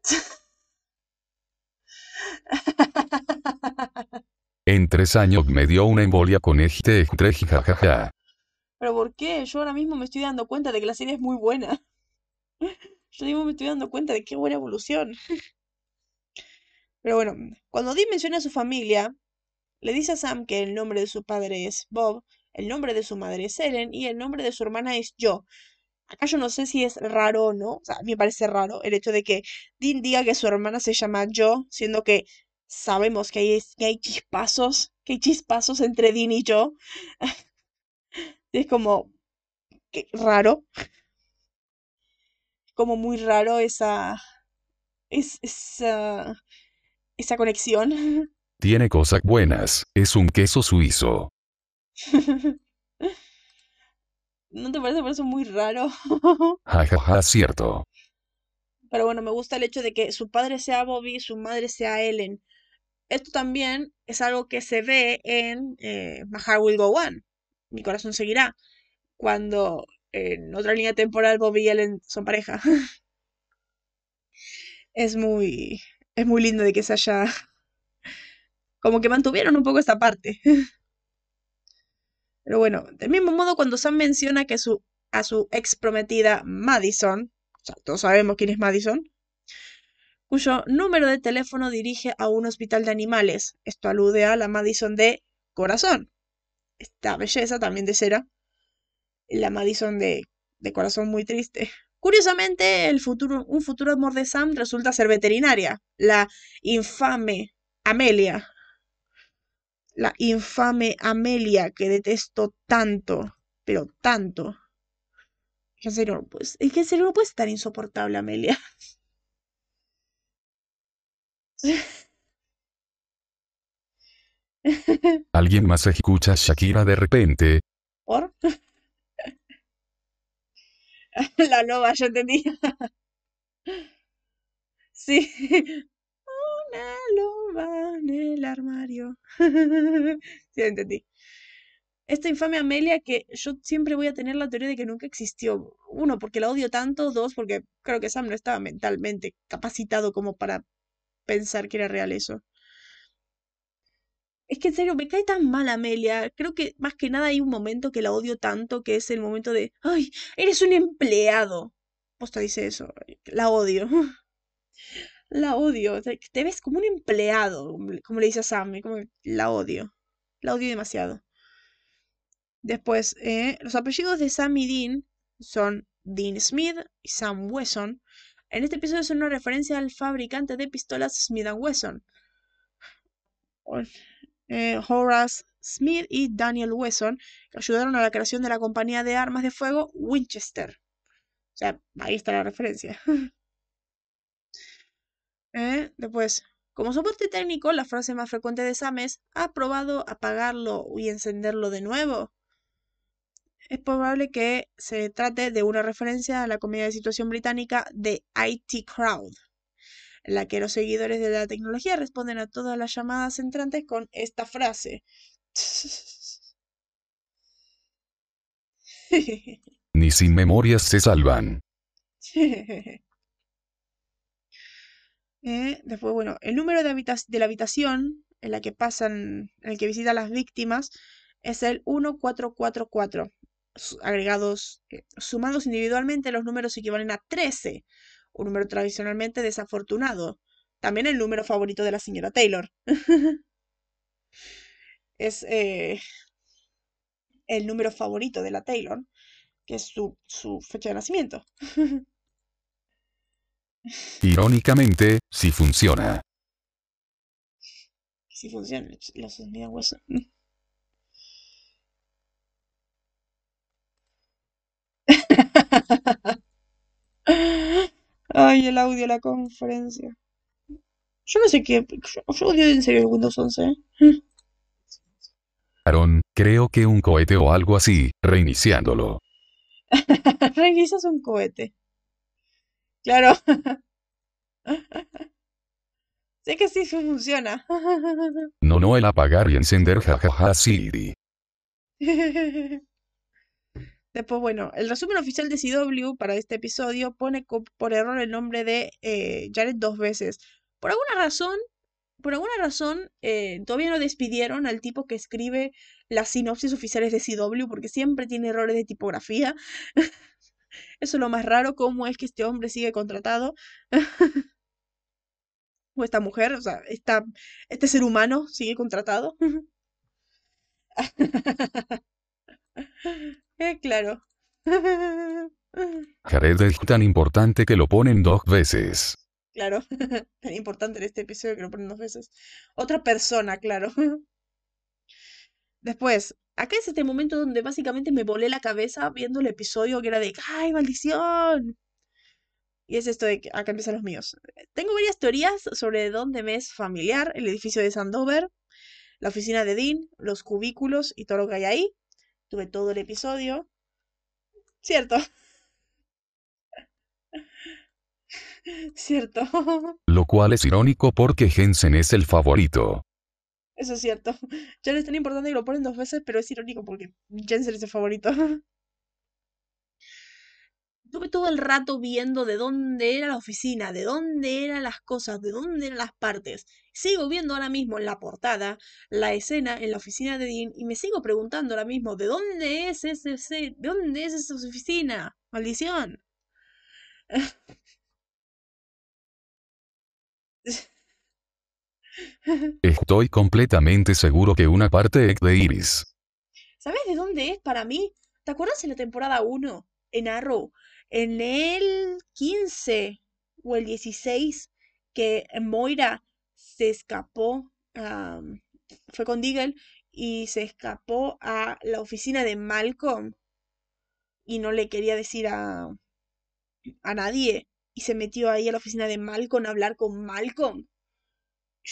En tres años me dio una embolia con este jajaja. ¿Pero por qué? Yo ahora mismo me estoy dando cuenta de que la serie es muy buena. Yo mismo me estoy dando cuenta de qué buena evolución. Pero bueno, cuando Dean menciona a su familia, le dice a Sam que el nombre de su padre es Bob, el nombre de su madre es Ellen y el nombre de su hermana es Joe. Acá yo no sé si es raro o no, o sea, a mí me parece raro el hecho de que Dean diga que su hermana se llama Joe, siendo que sabemos que hay, que hay chispazos, que hay chispazos entre Dean y Joe. es como que, raro. Como muy raro esa, es, esa, esa conexión. Tiene cosas buenas, es un queso suizo. ¿No te parece por eso muy raro? Jajaja, cierto. Pero bueno, me gusta el hecho de que su padre sea Bobby y su madre sea Ellen. Esto también es algo que se ve en eh, My Heart Will Go On. Mi corazón seguirá. Cuando en otra línea temporal Bobby y Ellen son pareja. es muy. Es muy lindo de que se haya como que mantuvieron un poco esta parte. Pero bueno, del mismo modo cuando Sam menciona que su, a su ex prometida Madison, todos sabemos quién es Madison, cuyo número de teléfono dirige a un hospital de animales. Esto alude a la Madison de corazón. Esta belleza también de cera. La Madison de, de corazón muy triste. Curiosamente, el futuro, un futuro amor de Sam resulta ser veterinaria, la infame Amelia, la infame Amelia que detesto tanto, pero tanto. En serio, no puede, es que en serio no puede estar insoportable, Amelia. ¿Alguien más escucha a Shakira de repente? ¿Por? La loba, yo entendí. sí. Una loba en el armario. sí, entendí. esta infame Amelia que yo siempre voy a tener la teoría de que nunca existió. Uno, porque la odio tanto. Dos, porque creo que Sam no estaba mentalmente capacitado como para pensar que era real eso. Es que en serio, me cae tan mal Amelia. Creo que más que nada hay un momento que la odio tanto, que es el momento de, ay, eres un empleado. Posta dice eso, la odio. La odio. Te ves como un empleado, como le dice a Sam, como la odio. La odio demasiado. Después, eh, los apellidos de Sam y Dean son Dean Smith y Sam Wesson. En este episodio son una referencia al fabricante de pistolas Smith Wesson. Eh, Horace Smith y Daniel Wesson, que ayudaron a la creación de la compañía de armas de fuego Winchester. O sea, ahí está la referencia. Eh, después, como soporte técnico, la frase más frecuente de Sam es ¿Ha probado apagarlo y encenderlo de nuevo? Es probable que se trate de una referencia a la comedia de situación británica de IT Crowd, en la que los seguidores de la tecnología responden a todas las llamadas entrantes con esta frase. Ni sin memorias se salvan. Eh, después, bueno, el número de, de, la habitación en la que pasan, en el que visitan las víctimas, es el 1444. Agregados, eh, sumados individualmente, los números equivalen a 13, un número tradicionalmente desafortunado. También el número favorito de la señora Taylor. es eh, el número favorito de la Taylor, que es su, su fecha de nacimiento. Irónicamente, sí funciona. Sí funciona, hueso. Ay, el audio de la conferencia. Yo no sé qué. Yo, odio en serio el Windows 11. ¿eh? Aaron, creo que un cohete o algo así, reiniciándolo. Reinicias un cohete. Claro. sé que sí funciona. no, no el apagar y encender, jajaja, Siri. Después, bueno, el resumen oficial de CW para este episodio pone por error el nombre de eh, Jared dos veces. Por alguna razón, por alguna razón, eh, todavía no despidieron al tipo que escribe las sinopsis oficiales de CW porque siempre tiene errores de tipografía. Eso es lo más raro, cómo es que este hombre sigue contratado. o esta mujer, o sea, esta, este ser humano sigue contratado. eh, claro. Jared es tan importante que lo ponen dos veces. Claro, tan importante en este episodio que lo ponen dos veces. Otra persona, claro. Después, acá es este momento donde básicamente me volé la cabeza viendo el episodio que era de ¡ay, maldición! Y es esto de que acá empiezan los míos. Tengo varias teorías sobre dónde me es familiar el edificio de Sandover, la oficina de Dean, los cubículos y todo lo que hay ahí. Tuve todo el episodio. Cierto. Cierto. Lo cual es irónico porque Jensen es el favorito. Eso es cierto. Ya no es tan importante que lo ponen dos veces, pero es irónico porque Jensen es el favorito. Estuve todo el rato viendo de dónde era la oficina, de dónde eran las cosas, de dónde eran las partes. Sigo viendo ahora mismo en la portada la escena en la oficina de Dean y me sigo preguntando ahora mismo, ¿de dónde es ese, de dónde es esa oficina? Maldición. Estoy completamente seguro que una parte es de Iris. ¿Sabes de dónde es para mí? ¿Te acuerdas en la temporada 1? En Arrow. En el 15 o el 16 que Moira se escapó, fue con Deagle y se escapó a la oficina de Malcolm y no le quería decir a, a nadie y se metió ahí a la oficina de Malcolm a hablar con Malcolm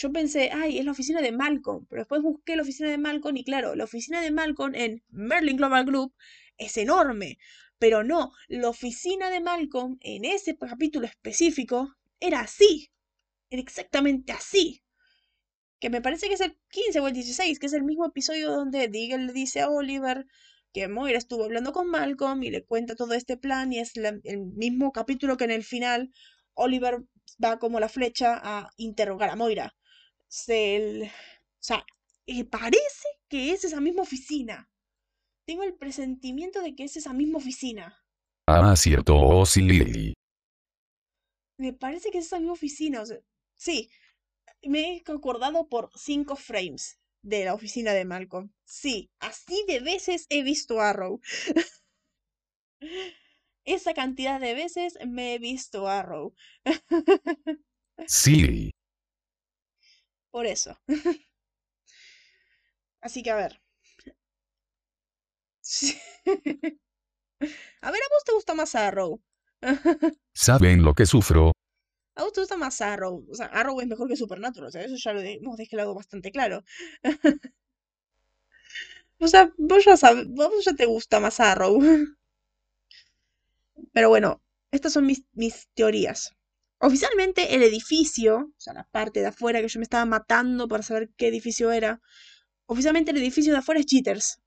yo pensé, ay, es la oficina de Malcolm, pero después busqué la oficina de Malcolm y claro, la oficina de Malcolm en Merlin Global Group es enorme, pero no, la oficina de Malcolm en ese capítulo específico era así, era exactamente así. que me parece que es el 15 o el 16, que es el mismo episodio donde Diggle le dice a Oliver que Moira estuvo hablando con Malcolm y le cuenta todo este plan y es el mismo capítulo que en el final Oliver va como la flecha a interrogar a Moira. Se, o sea, eh, parece que es esa misma oficina. Tengo el presentimiento de que es esa misma oficina. Ah, cierto, oh, sí. Me parece que es esa misma oficina. O sea, sí, me he acordado por cinco frames de la oficina de Malcolm. Sí, así de veces he visto Arrow. Esa cantidad de veces me he visto Arrow. Sí. Por eso. Así que a ver. A ver, ¿a vos te gusta más Arrow? ¿Saben lo que sufro? A vos te gusta más Arrow. O sea, Arrow es mejor que Supernatural. O sea, eso ya lo hemos dejado bastante claro. o sea, vos ya sabes, vos ya te gusta más Arrow. Pero bueno, estas son mis, mis teorías. Oficialmente el edificio, o sea, la parte de afuera que yo me estaba matando para saber qué edificio era, oficialmente el edificio de afuera es Jitters.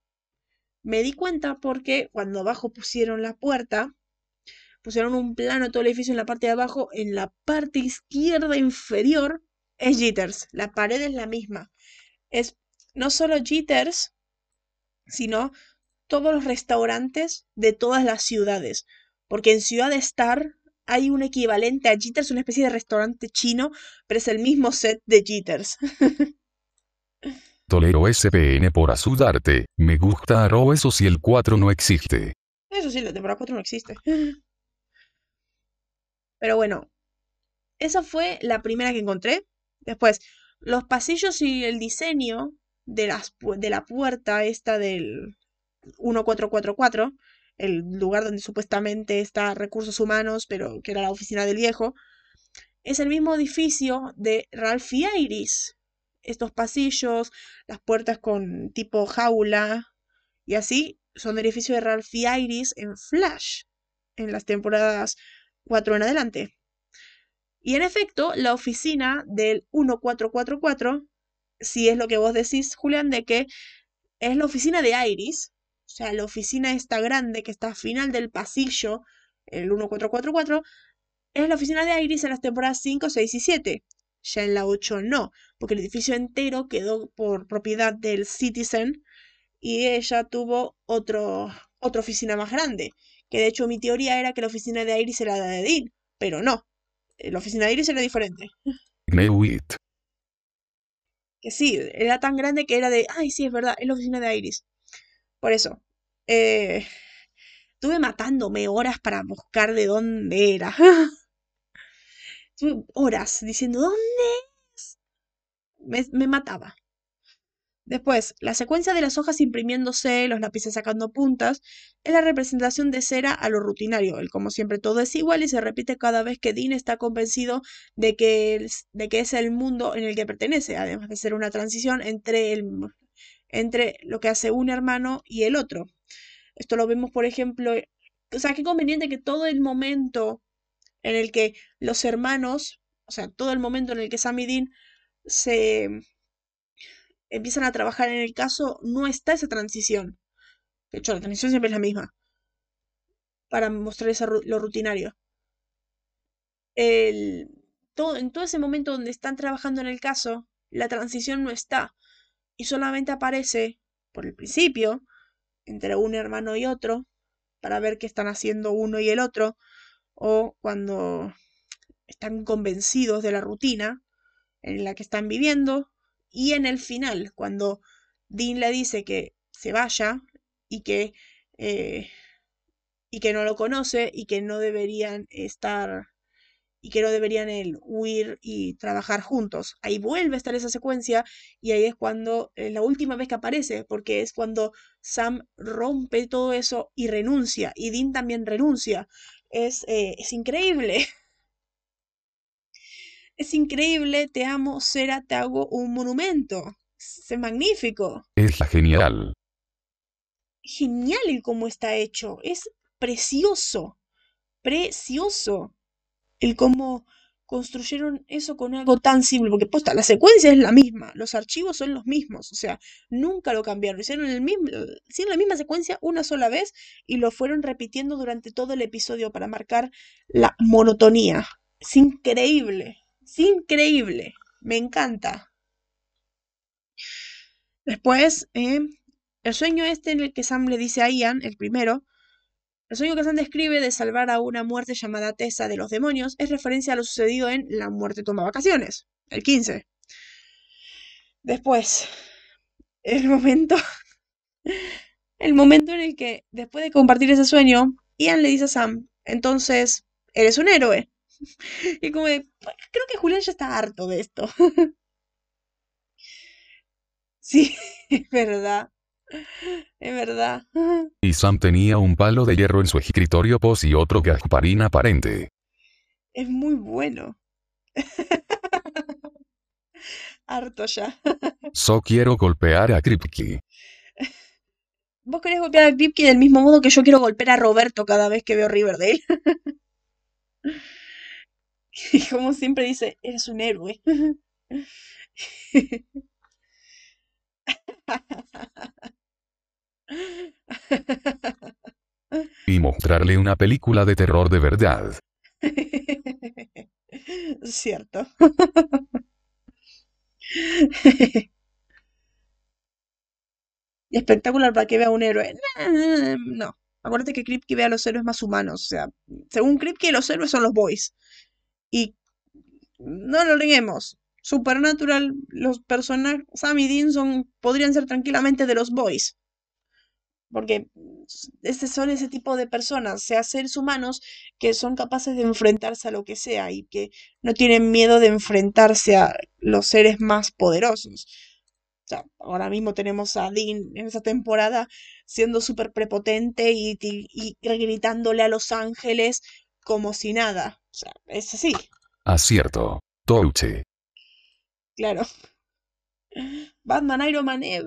Me di cuenta porque cuando abajo pusieron la puerta, pusieron un plano de todo el edificio en la parte de abajo, en la parte izquierda inferior es Jitters, la pared es la misma. Es no solo Jitters, sino todos los restaurantes de todas las ciudades. Porque en Ciudad Star hay un equivalente a Jitters, una especie de restaurante chino, pero es el mismo set de Jitters. Tolero SPN por asudarte. Me gusta Arrow eso si el 4 no existe. Eso sí, la temporada 4 no existe. Pero bueno, esa fue la primera que encontré. Después, los pasillos y el diseño de, las, de la puerta esta del 1444 el lugar donde supuestamente está recursos humanos, pero que era la oficina del viejo, es el mismo edificio de Ralphie Iris. Estos pasillos, las puertas con tipo jaula y así, son del edificio de Ralphie Iris en Flash, en las temporadas 4 en adelante. Y en efecto, la oficina del 1444, si es lo que vos decís, Julián, de que es la oficina de Iris, o sea, la oficina esta grande que está al final del pasillo, el 1444, es la oficina de Iris en las temporadas 5, 6 y 7. Ya en la 8 no, porque el edificio entero quedó por propiedad del Citizen y ella tuvo otro, otra oficina más grande. Que de hecho mi teoría era que la oficina de Iris era la de Dean, pero no. La oficina de Iris era diferente. Que sí, era tan grande que era de, ay, sí, es verdad, es la oficina de Iris. Por eso, eh, estuve matándome horas para buscar de dónde era. Horas diciendo, ¿dónde es? Me, mataba. Después, la secuencia de las hojas imprimiéndose, los lápices sacando puntas, es la representación de cera a lo rutinario. El como siempre todo es igual y se repite cada vez que Dean está convencido de que, de que es el mundo en el que pertenece, además de ser una transición entre el, entre lo que hace un hermano y el otro. Esto lo vemos, por ejemplo, o sea, qué conveniente que todo el momento en el que los hermanos, o sea, todo el momento en el que Sam y Dean se empiezan a trabajar en el caso, no está esa transición. De hecho, la transición siempre es la misma. Para mostrar esa, lo rutinario. El, todo, en todo ese momento donde están trabajando en el caso, la transición no está y solamente aparece por el principio entre un hermano y otro para ver qué están haciendo uno y el otro o cuando están convencidos de la rutina en la que están viviendo y en el final cuando Dean le dice que se vaya y que eh, y que no lo conoce y que no deberían estar y que no deberían el huir y trabajar juntos. Ahí vuelve a estar esa secuencia y ahí es cuando, eh, la última vez que aparece, porque es cuando Sam rompe todo eso y renuncia, y Dean también renuncia. Es, eh, es increíble. Es increíble, te amo, Sera, te hago un monumento. Es magnífico. Es genial. Genial cómo está hecho. Es precioso. Precioso el cómo, construyeron eso con algo tan simple? Porque posta, la secuencia es la misma, los archivos son los mismos, o sea, nunca lo cambiaron, hicieron, el mismo, hicieron la misma secuencia una sola vez y lo fueron repitiendo durante todo el episodio para marcar la monotonía. Es increíble, es increíble, me encanta. Después, eh, el sueño este en el que Sam le dice a Ian, el primero, el sueño que Sam describe de salvar a una muerte llamada Tessa de los demonios es referencia a lo sucedido en La muerte toma vacaciones, el 15. Después, el momento, el momento en el que, después de compartir ese sueño, Ian le dice a Sam, entonces, eres un héroe. Y como de, creo que Julián ya está harto de esto. Sí, es verdad. Es verdad. Y Sam tenía un palo de hierro en su escritorio pos y otro gasparín aparente. Es muy bueno. Harto ya. So quiero golpear a Kripke. Vos querés golpear a Kripke del mismo modo que yo quiero golpear a Roberto cada vez que veo Riverdale. y como siempre dice, eres un héroe. Y mostrarle una película de terror de verdad. Cierto. Espectacular para que vea un héroe. No. Acuérdate que Kripke ve a los héroes más humanos. O sea, según Kripke, los héroes son los boys. Y no lo neguemos. Supernatural, los personajes, Sam y Dean son, podrían ser tranquilamente de los boys. Porque este son ese tipo de personas, sea seres humanos que son capaces de enfrentarse a lo que sea y que no tienen miedo de enfrentarse a los seres más poderosos. O sea, ahora mismo tenemos a Dean en esa temporada siendo súper prepotente y, y, gritándole a los ángeles como si nada. O sea, es así. Acierto. Touche. Claro. Batman, Iron Man. Eh,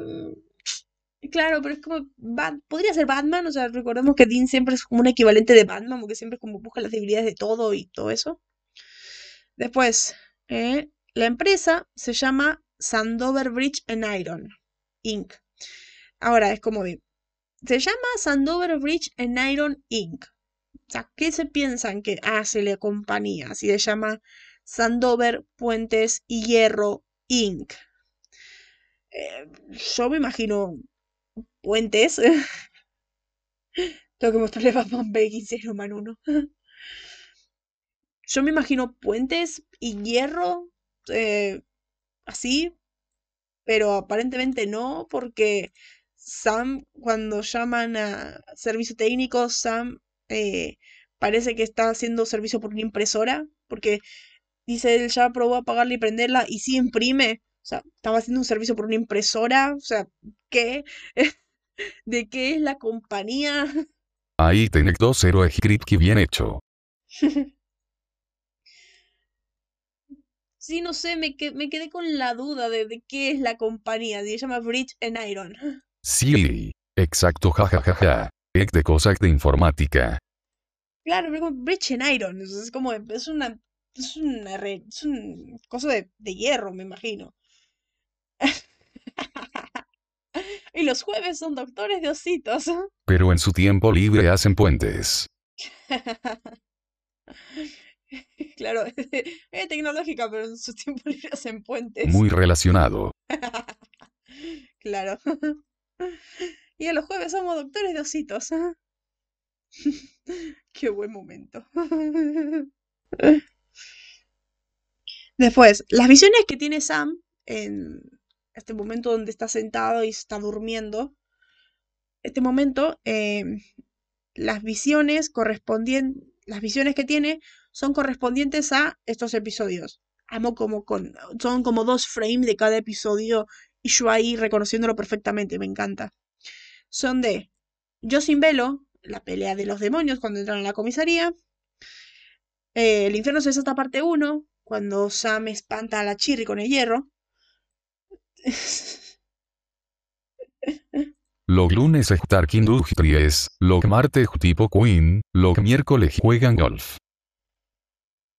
claro, pero es como. podría ser Batman, o sea, recordemos que Dean siempre es como un equivalente de Batman, porque siempre como busca las debilidades de todo y todo eso. Después, eh, la empresa se llama Sandover Bridge and Iron Inc. Ahora es como de. Se llama Sandover Bridge and Iron Inc. O sea, ¿qué se piensan que hace la compañía? Si se llama Sandover, Puentes y Hierro, Inc. Eh, yo me imagino puentes. Tengo que mostrarle Batman Begins Zero Man 1. Yo me imagino puentes y hierro. Eh, así. Pero aparentemente no, porque Sam, cuando llaman a servicio técnico, Sam eh, parece que está haciendo servicio por una impresora. Porque Dice, él ya probó apagarla y prenderla y sí imprime. O sea, estaba haciendo un servicio por una impresora. O sea, ¿qué? ¿De qué es la compañía? Ahí tenés dos héroes que bien hecho. sí, no sé, me, me quedé con la duda de, de qué es la compañía. Se llama Bridge and Iron. Sí, exacto, jajajaja. Es de cosas de informática. Claro, pero Bridge and Iron. Es como, es una es, una es un coso de, de hierro, me imagino. y los jueves son doctores de ositos. Pero en su tiempo libre hacen puentes. claro, es tecnológica, pero en su tiempo libre hacen puentes. Muy relacionado. claro. y a los jueves somos doctores de ositos. Qué buen momento. Después, las visiones que tiene Sam en este momento donde está sentado y está durmiendo, este momento, em, las visiones correspondientes, las visiones que tiene son correspondientes a estos episodios. Amo como con, son como dos frames de cada episodio y yo ahí reconociéndolo perfectamente, me encanta. Son de Yo sin velo, la pelea de los demonios cuando entran a la comisaría, eh, El infierno se esta parte 1, cuando Sam espanta a la Chirri con el hierro. Los lunes Stark Industries, los martes tipo Queen, los miércoles juegan golf.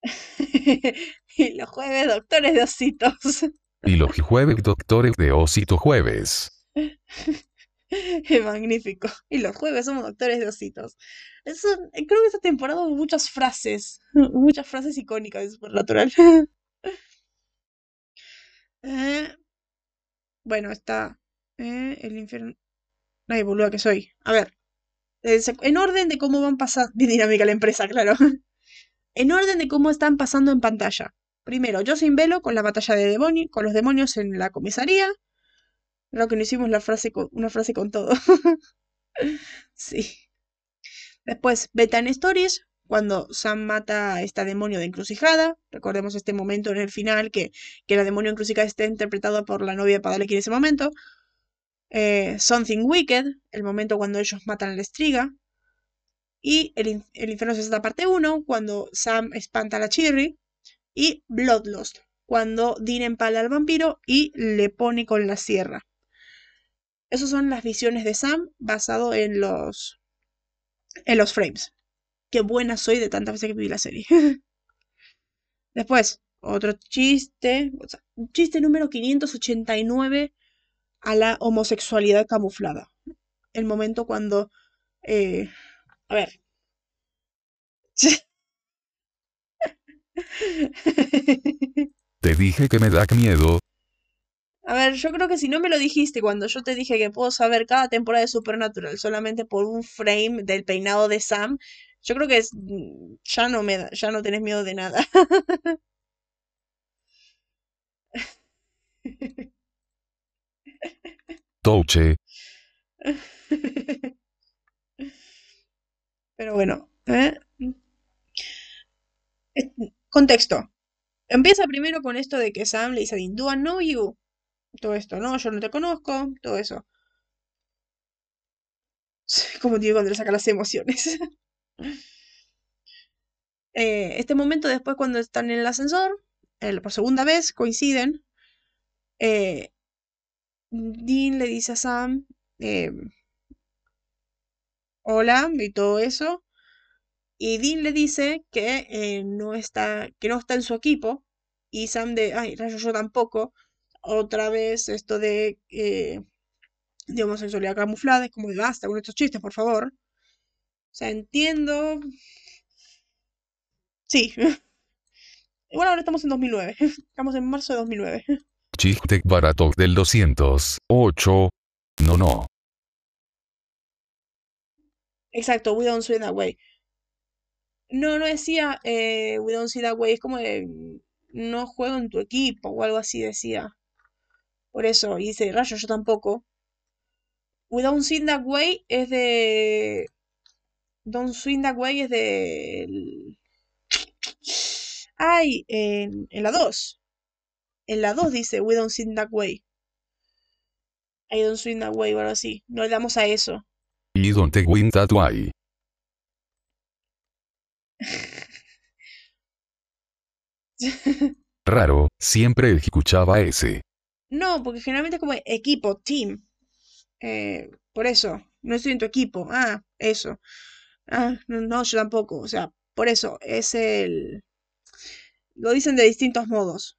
y los jueves, doctores de ositos. Y los jueves, doctores de Osito Jueves. Magnífico. Y los jueves somos doctores de ositos. Eso, creo que esta temporada hubo muchas frases, muchas frases icónicas de Supernatural. Eh, bueno, está eh, el infierno. Ay, boluda que soy. A ver. eh, En orden de cómo van pasando. Bien dinámica la empresa, claro. En orden de cómo están pasando en pantalla. Primero, yo sin velo con la batalla de demonio, con los demonios en la comisaría. Creo que no hicimos la frase con, una frase con todo. sí. Después, Betan Stories, cuando Sam mata a esta demonio de encrucijada. Recordemos este momento en el final que, que la demonio encrucijada está interpretada por la novia de Padalecki en ese momento. Eh, Something Wicked, el momento cuando ellos matan a la estriga. Y el, el infierno 60 parte 1, cuando Sam espanta a la Chirri. Y Bloodlust, cuando Dean empala al vampiro y le pone con la sierra. Esas son las visiones de Sam basado en los, en los frames. Qué buena soy de tantas veces que vi la serie. Después, otro chiste. o sea, chiste número 589 a la homosexualidad camuflada. El momento cuando... eh, a ver. Te dije que me da miedo. A ver, yo creo que si no me lo dijiste cuando yo te dije que puedo saber cada temporada de Supernatural solamente por un frame del peinado de Sam, yo creo que es, mm, ya no me da, ya no tenés miedo de nada. Touche. Pero bueno, ¿eh? Contexto. Empieza primero con esto de que Sam le dice a Dean, Do I know you? Todo esto, no, yo no te conozco, todo eso. Como digo cuando le saca las emociones. Eh, este momento después cuando están en el ascensor, por segunda vez, coinciden. eh, Dean le dice a Sam, eh, hola, y todo eso. Y Dean le dice que no está, que no está en su equipo. Y Sam de, ay, rayo, yo tampoco. Otra vez esto de, de homosexualidad camuflada. Es como de basta con estos chistes, por favor. O sea, entiendo. Sí. Igual ahora estamos en 2009. Estamos en marzo de 2009. Chiste barato del 208. No, no. Exacto, We Don't See That Way. No, no decía eh, We Don't See That Way. Es como de, no juego en tu equipo o algo así decía. Por eso, y dice, rayo, yo tampoco. We Don't See That Way es de... Don't Swing That Way es de... Ay, en, en la 2. En la 2 dice We Don't See That Way. I Don't Swing That Way o algo así. No le damos a eso. Y don't win that way. Raro, siempre escuchaba ese. No, porque generalmente es como equipo, team. Eh, por eso, no estoy en tu equipo. Ah, eso. Ah, no, no, yo tampoco. O sea, por eso, es el... Lo dicen de distintos modos.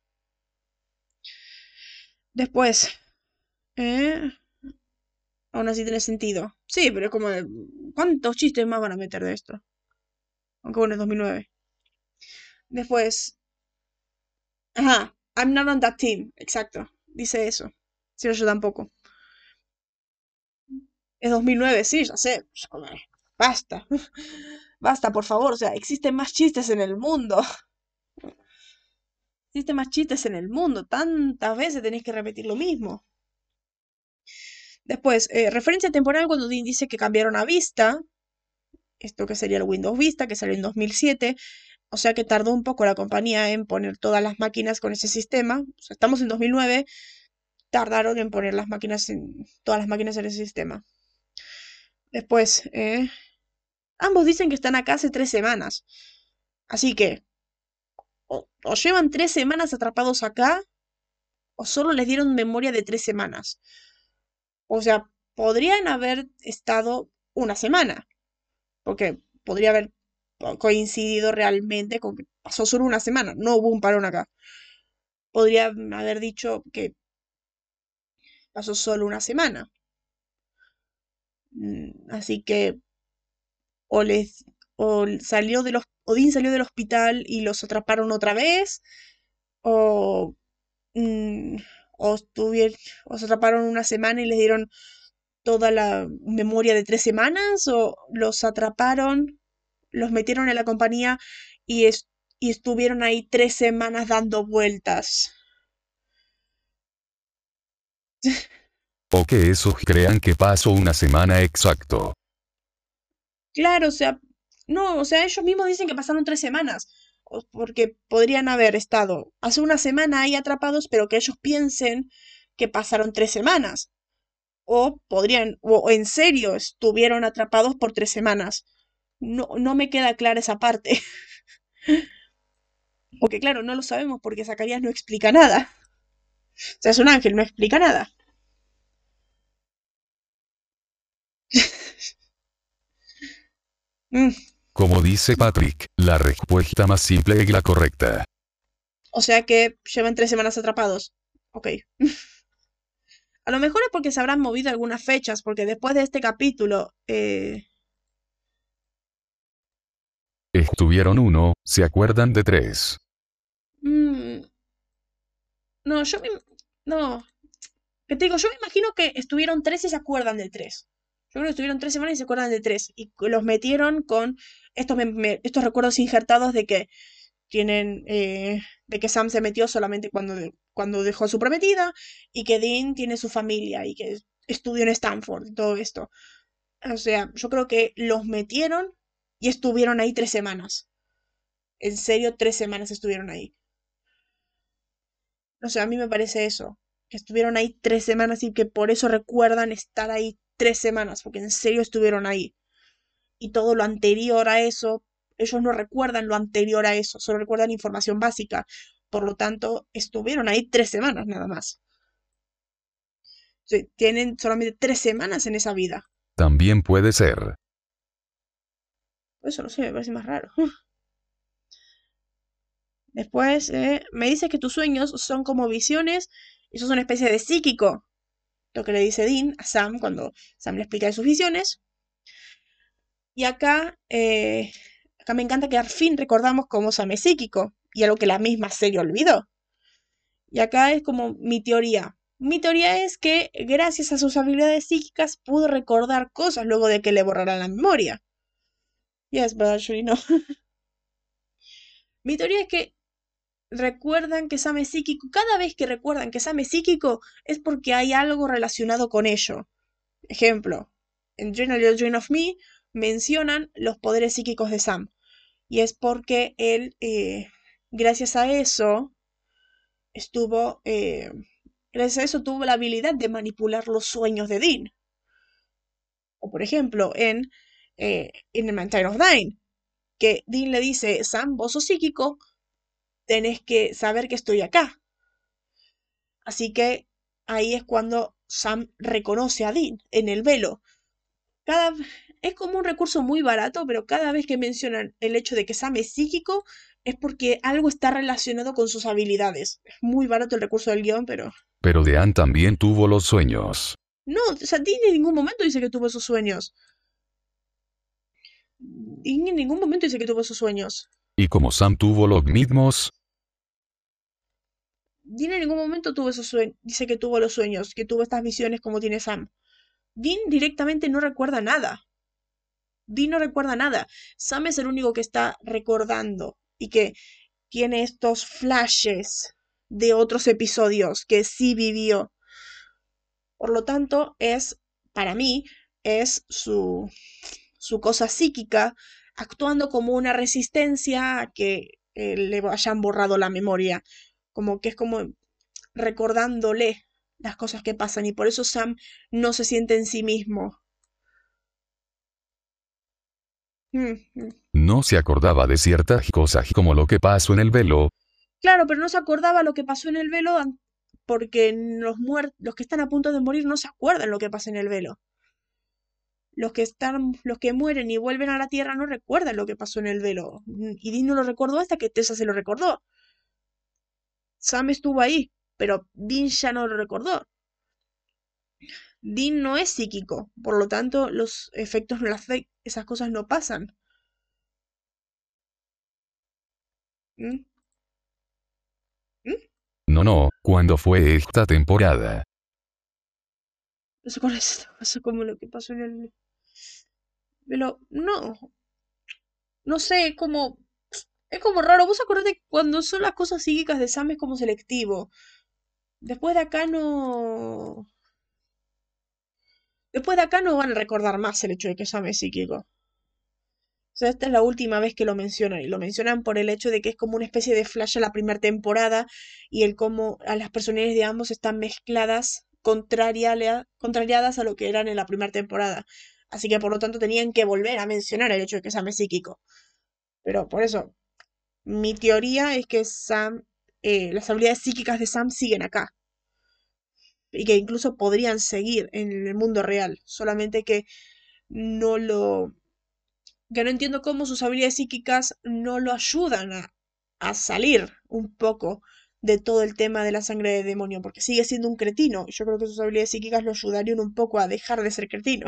Después, eh, aún así tiene sentido. Sí, pero es como de, ¿cuántos chistes más van a meter de esto? Aunque bueno, es 2009. Después, ajá, I'm not on that team. Exacto, dice eso. Sí, yo tampoco. Es 2009, sí, ya sé. Basta. Basta, por favor. O sea, existen más chistes en el mundo. Existen más chistes en el mundo. Tantas veces tenéis que repetir lo mismo. Después, eh, referencia temporal cuando Dean dice que cambiaron a Vista. Esto que sería el Windows Vista, que salió en 2007. O sea que tardó un poco la compañía en poner todas las máquinas con ese sistema. O sea, estamos en 2009. Tardaron en poner las máquinas en, todas las máquinas en ese sistema. Después, eh, ambos dicen que están acá hace tres semanas. Así que, o, llevan tres semanas atrapados acá, o solo les dieron memoria de tres semanas. O sea, podrían haber estado una semana, porque podría haber coincidido realmente con que pasó solo una semana, no hubo un parón acá. Podría haber dicho que pasó solo una semana. Mm, así que o les o salió de los Odín salió del hospital y los atraparon otra vez o mm, o, estuvieron, o se atraparon una semana y les dieron toda la memoria de tres semanas o los atraparon, los metieron en la compañía y, y estuvieron ahí tres semanas dando vueltas. O que esos crean que pasó una semana exacto. Claro, o sea, no, o sea, ellos mismos dicen que pasaron tres semanas, porque podrían haber estado hace una semana ahí atrapados, pero que ellos piensen que pasaron tres semanas. O podrían, o en serio estuvieron atrapados por tres semanas. No, no me queda clara esa parte. porque claro, no lo sabemos porque Zacarías no explica nada. O sea, es un ángel, no explica nada. Mm. Como dice Patrick, la respuesta más simple es la correcta. O sea que llevan tres semanas atrapados. Ok. A lo mejor es porque se habrán movido algunas fechas, porque después de este capítulo... Eh... Estuvieron uno, ¿se acuerdan de tres? Mm. No, yo me... No. ¿Qué te digo? Yo me imagino que estuvieron tres y se acuerdan de tres. Yo creo estuvieron tres semanas y se acuerdan de tres. Y los metieron con estos, estos recuerdos injertados de que tienen... Eh, de que Sam se metió solamente cuando cuando dejó a su prometida y que Dean tiene su familia y que estudió en Stanford y todo esto. O sea, yo creo que los metieron y estuvieron ahí tres semanas. En serio, tres semanas estuvieron ahí. O sea, a mí me parece eso. Que estuvieron ahí tres semanas y que por eso recuerdan estar ahí tres semanas, porque en serio estuvieron ahí. Y todo lo anterior a eso, ellos no recuerdan lo anterior a eso, solo recuerdan información básica. Por lo tanto, estuvieron ahí tres semanas nada más. tienen solamente tres semanas en esa vida. También puede ser. Eso no sé, me parece más raro. Después, eh, me dice que tus sueños son como visiones y sos una especie de psíquico. Lo que le dice Dean a Sam cuando Sam le explica de sus visiones. Y acá, eh, acá me encanta que al fin recordamos cómo Sam es psíquico y algo que la misma serie olvidó. Y acá es como mi teoría. Mi teoría es que gracias a sus habilidades psíquicas pudo recordar cosas luego de que le borraran la memoria. Yes, but actually no. mi teoría es que recuerdan que Sam es psíquico. Cada vez que recuerdan que Sam es psíquico es porque hay algo relacionado con ello. Ejemplo, en General Dream of Me mencionan los poderes psíquicos de Sam. Y es porque él eh, gracias a eso, estuvo, eh, gracias a eso tuvo la habilidad de manipular los sueños de Dean. O por ejemplo, en, eh, en el Time of Dying, que Dean le dice, Sam, vos sos psíquico, tenés que saber que estoy acá. Así que ahí es cuando Sam reconoce a Dean en el velo. Cada, es como un recurso muy barato, pero cada vez que mencionan el hecho de que Sam es psíquico, es porque algo está relacionado con sus habilidades. Es muy barato el recurso del guion, pero... Pero Dean también tuvo los sueños. No, o sea, Dean en ningún momento dice que tuvo esos sueños. Dean en ningún momento dice que tuvo esos sueños. ¿Y como Sam tuvo los mismos? Dean en ningún momento tuvo esos sueños. Dice que tuvo los sueños, que tuvo estas visiones como tiene Sam. Dean directamente no recuerda nada. Dean no recuerda nada. Sam es el único que está recordando y que tiene estos flashes de otros episodios que sí vivió. Por lo tanto, es, para mí, es su, su cosa psíquica actuando como una resistencia a que eh, le hayan borrado la memoria. Como que es como recordándole las cosas que pasan y por eso Sam no se siente en sí mismo. Mm, mm. No se acordaba de ciertas cosas como lo que pasó en el velo. Claro, pero no se acordaba lo que pasó en el velo porque los, los que están a punto de morir no se acuerdan lo que pasa en el velo. Los que están, los que mueren y vuelven a la Tierra no recuerdan lo que pasó en el velo. Y Dean no lo recordó hasta que Tessa se lo recordó. Sam estuvo ahí, pero Dean ya no lo recordó. Dean no es psíquico, por lo tanto los efectos no las esas cosas no pasan. ¿Mm? ¿Mm? No, no, ¿cuándo fue esta temporada? No sé cuál es, pasó como lo que pasó en el... Pero no. No sé, es como... Es como raro. Vos acordate cuando son las cosas psíquicas de Sam es como selectivo. Después de acá no... Después de acá no van a recordar más el hecho de que Sam es psíquico. O sea, esta es la última vez que lo mencionan. Y lo mencionan por el hecho de que es como una especie de flash a la primera temporada. Y el cómo a las personalidades de ambos están mezcladas, contrariadas a lo que eran en la primera temporada. Así que por lo tanto tenían que volver a mencionar el hecho de que Sam es psíquico. Pero por eso, mi teoría es que Sam, eh, las habilidades psíquicas de Sam siguen acá. Y que incluso podrían seguir en el mundo real. Solamente que no lo... Que no entiendo cómo sus habilidades psíquicas no lo ayudan a, a salir un poco de todo el tema de la sangre de demonio, porque sigue siendo un cretino. Y yo creo que sus habilidades psíquicas lo ayudarían un poco a dejar de ser cretino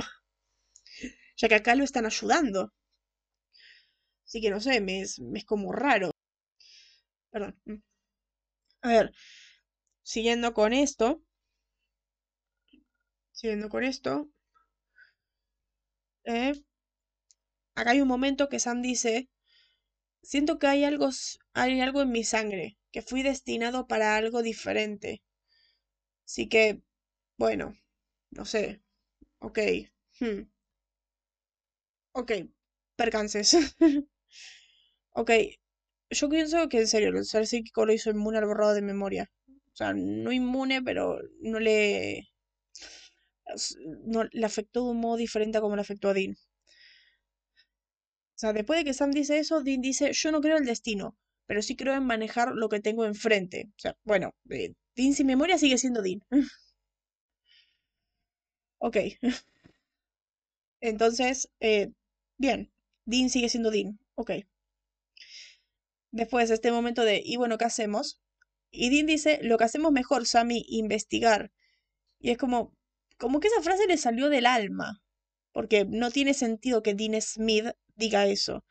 ya que acá lo están ayudando. Así que no sé, me es, como raro. Perdón. A ver, siguiendo con esto. Siguiendo con esto. Eh, acá hay un momento que Sam dice, siento que hay algo, hay algo en mi sangre, que fui destinado para algo diferente. Así que, bueno, no sé. Ok. Hmm. Ok, percances. ok, yo pienso que en serio, el ser psíquico lo hizo inmune al borrado de memoria. O sea, no inmune, pero no le. No, le afectó de un modo diferente a como le afectó a Dean. O sea, después de que Sam dice eso, Dean dice: Yo no creo en el destino, pero sí creo en manejar lo que tengo enfrente. O sea, bueno, eh, Dean sin memoria sigue siendo Dean. ok. Entonces, eh, Bien, Dean sigue siendo Dean. Ok. Después de este momento de, ¿y bueno, qué hacemos? Y Dean dice, lo que hacemos mejor, Sammy, investigar. Y es como, como que esa frase le salió del alma. Porque no tiene sentido que Dean Smith diga eso.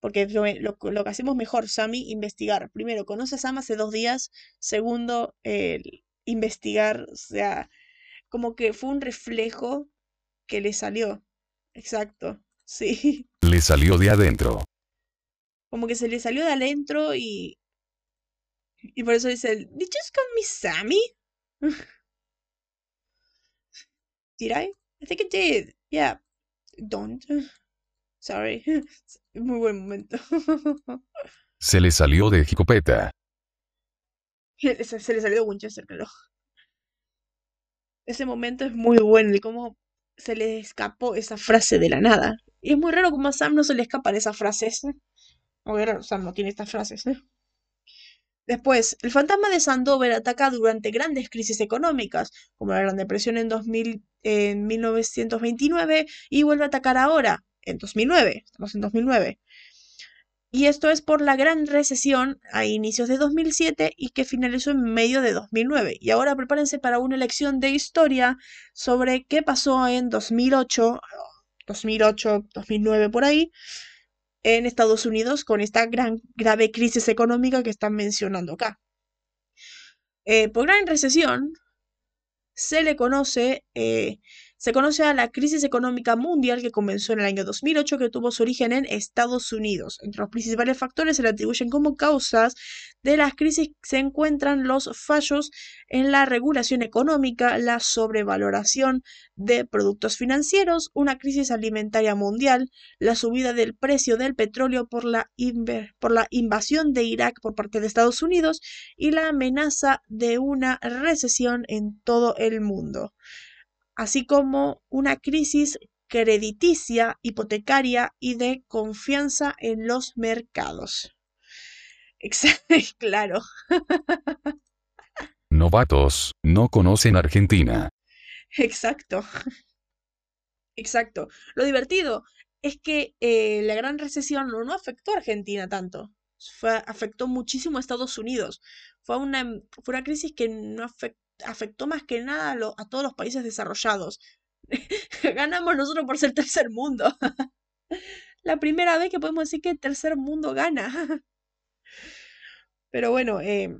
Porque lo, lo, que hacemos mejor, Sammy, investigar. Primero, conoce a Sam hace dos días. Segundo, investigar. O sea, como que fue un reflejo que le salió. Exacto. Sí. Le salió de adentro. Como que se le salió de adentro y. Y por eso dice: ¿Did you just call me Sammy? did I? I think I did. Yeah. Don't. Sorry. Muy buen momento. se le salió de Jicopeta. Se, se le salió de Winchester, claro. Ese momento es muy bueno y cómo se le escapó esa frase de la nada. Y es muy raro como a Sam no se le escapan esas frases. Muy raro, Sam no tiene estas frases. ¿eh? Después, el fantasma de Sandover ataca durante grandes crisis económicas, como la Gran Depresión en, 2000, en 1929, y vuelve a atacar ahora, en 2009. Estamos en 2009. Y esto es por la gran recesión a inicios de 2007 y que finalizó en medio de 2009. Y ahora prepárense para una lección de historia sobre qué pasó en 2008 2008, 2009 por ahí, en Estados Unidos con esta gran grave crisis económica que están mencionando acá. Eh, por gran recesión se le conoce eh, se conoce a la crisis económica mundial que comenzó en el año 2008 que tuvo su origen en Estados Unidos. Entre los principales factores se le atribuyen como causas de las crisis se encuentran los fallos en la regulación económica, la sobrevaloración de productos financieros, una crisis alimentaria mundial, la subida del precio del petróleo por la, por la invasión de Irak por parte de Estados Unidos y la amenaza de una recesión en todo el mundo así como una crisis crediticia, hipotecaria y de confianza en los mercados. claro. Novatos, no conocen Argentina. Exacto. Exacto. Lo divertido es que eh, la gran recesión no, no afectó a Argentina tanto. Fue, afectó muchísimo a Estados Unidos. Fue una, fue una crisis que no afectó más que nada a, a todos los países desarrollados. Ganamos nosotros por ser tercer mundo. la primera vez que podemos decir que tercer mundo gana. Pero bueno, eh,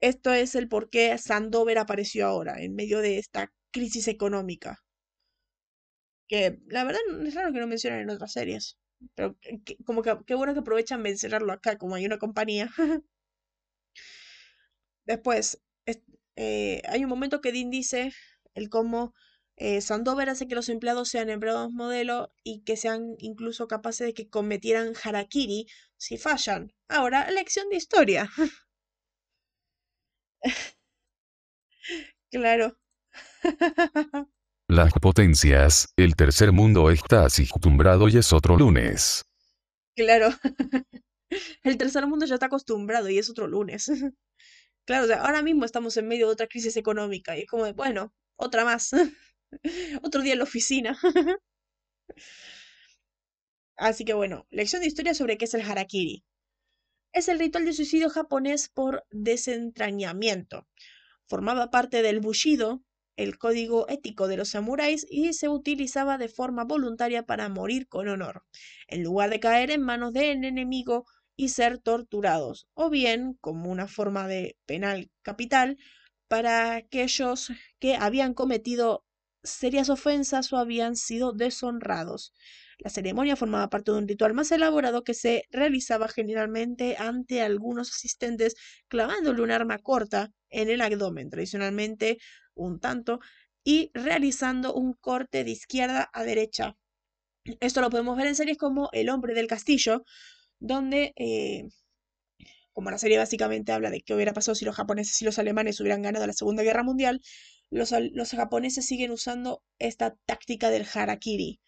esto es el por qué Sandover apareció ahora, en medio de esta crisis económica. Que la verdad es raro que no mencionen en otras series. Pero como que qué bueno que aprovechan mencionarlo acá, como hay una compañía. Después, eh, hay un momento que Dean dice el cómo eh, Sandover hace que los empleados sean empleados modelo y que sean incluso capaces de que cometieran harakiri si fallan. Ahora, lección de historia. claro. Las potencias, el tercer mundo está acostumbrado y es otro lunes. Claro. el tercer mundo ya está acostumbrado y es otro lunes. Claro, ahora mismo estamos en medio de otra crisis económica y es como de, bueno, otra más. Otro día en la oficina. Así que bueno, lección de historia sobre qué es el harakiri. Es el ritual de suicidio japonés por desentrañamiento. Formaba parte del bushido, el código ético de los samuráis, y se utilizaba de forma voluntaria para morir con honor, en lugar de caer en manos del enemigo y ser torturados, o bien como una forma de penal capital para aquellos que habían cometido serias ofensas o habían sido deshonrados. La ceremonia formaba parte de un ritual más elaborado que se realizaba generalmente ante algunos asistentes clavándole un arma corta en el abdomen, tradicionalmente un tanto, y realizando un corte de izquierda a derecha. Esto lo podemos ver en series como El hombre del castillo, donde, eh, como la serie básicamente habla de qué hubiera pasado si los japoneses y los alemanes hubieran ganado la Segunda Guerra Mundial, los, japoneses siguen usando esta táctica del harakiri,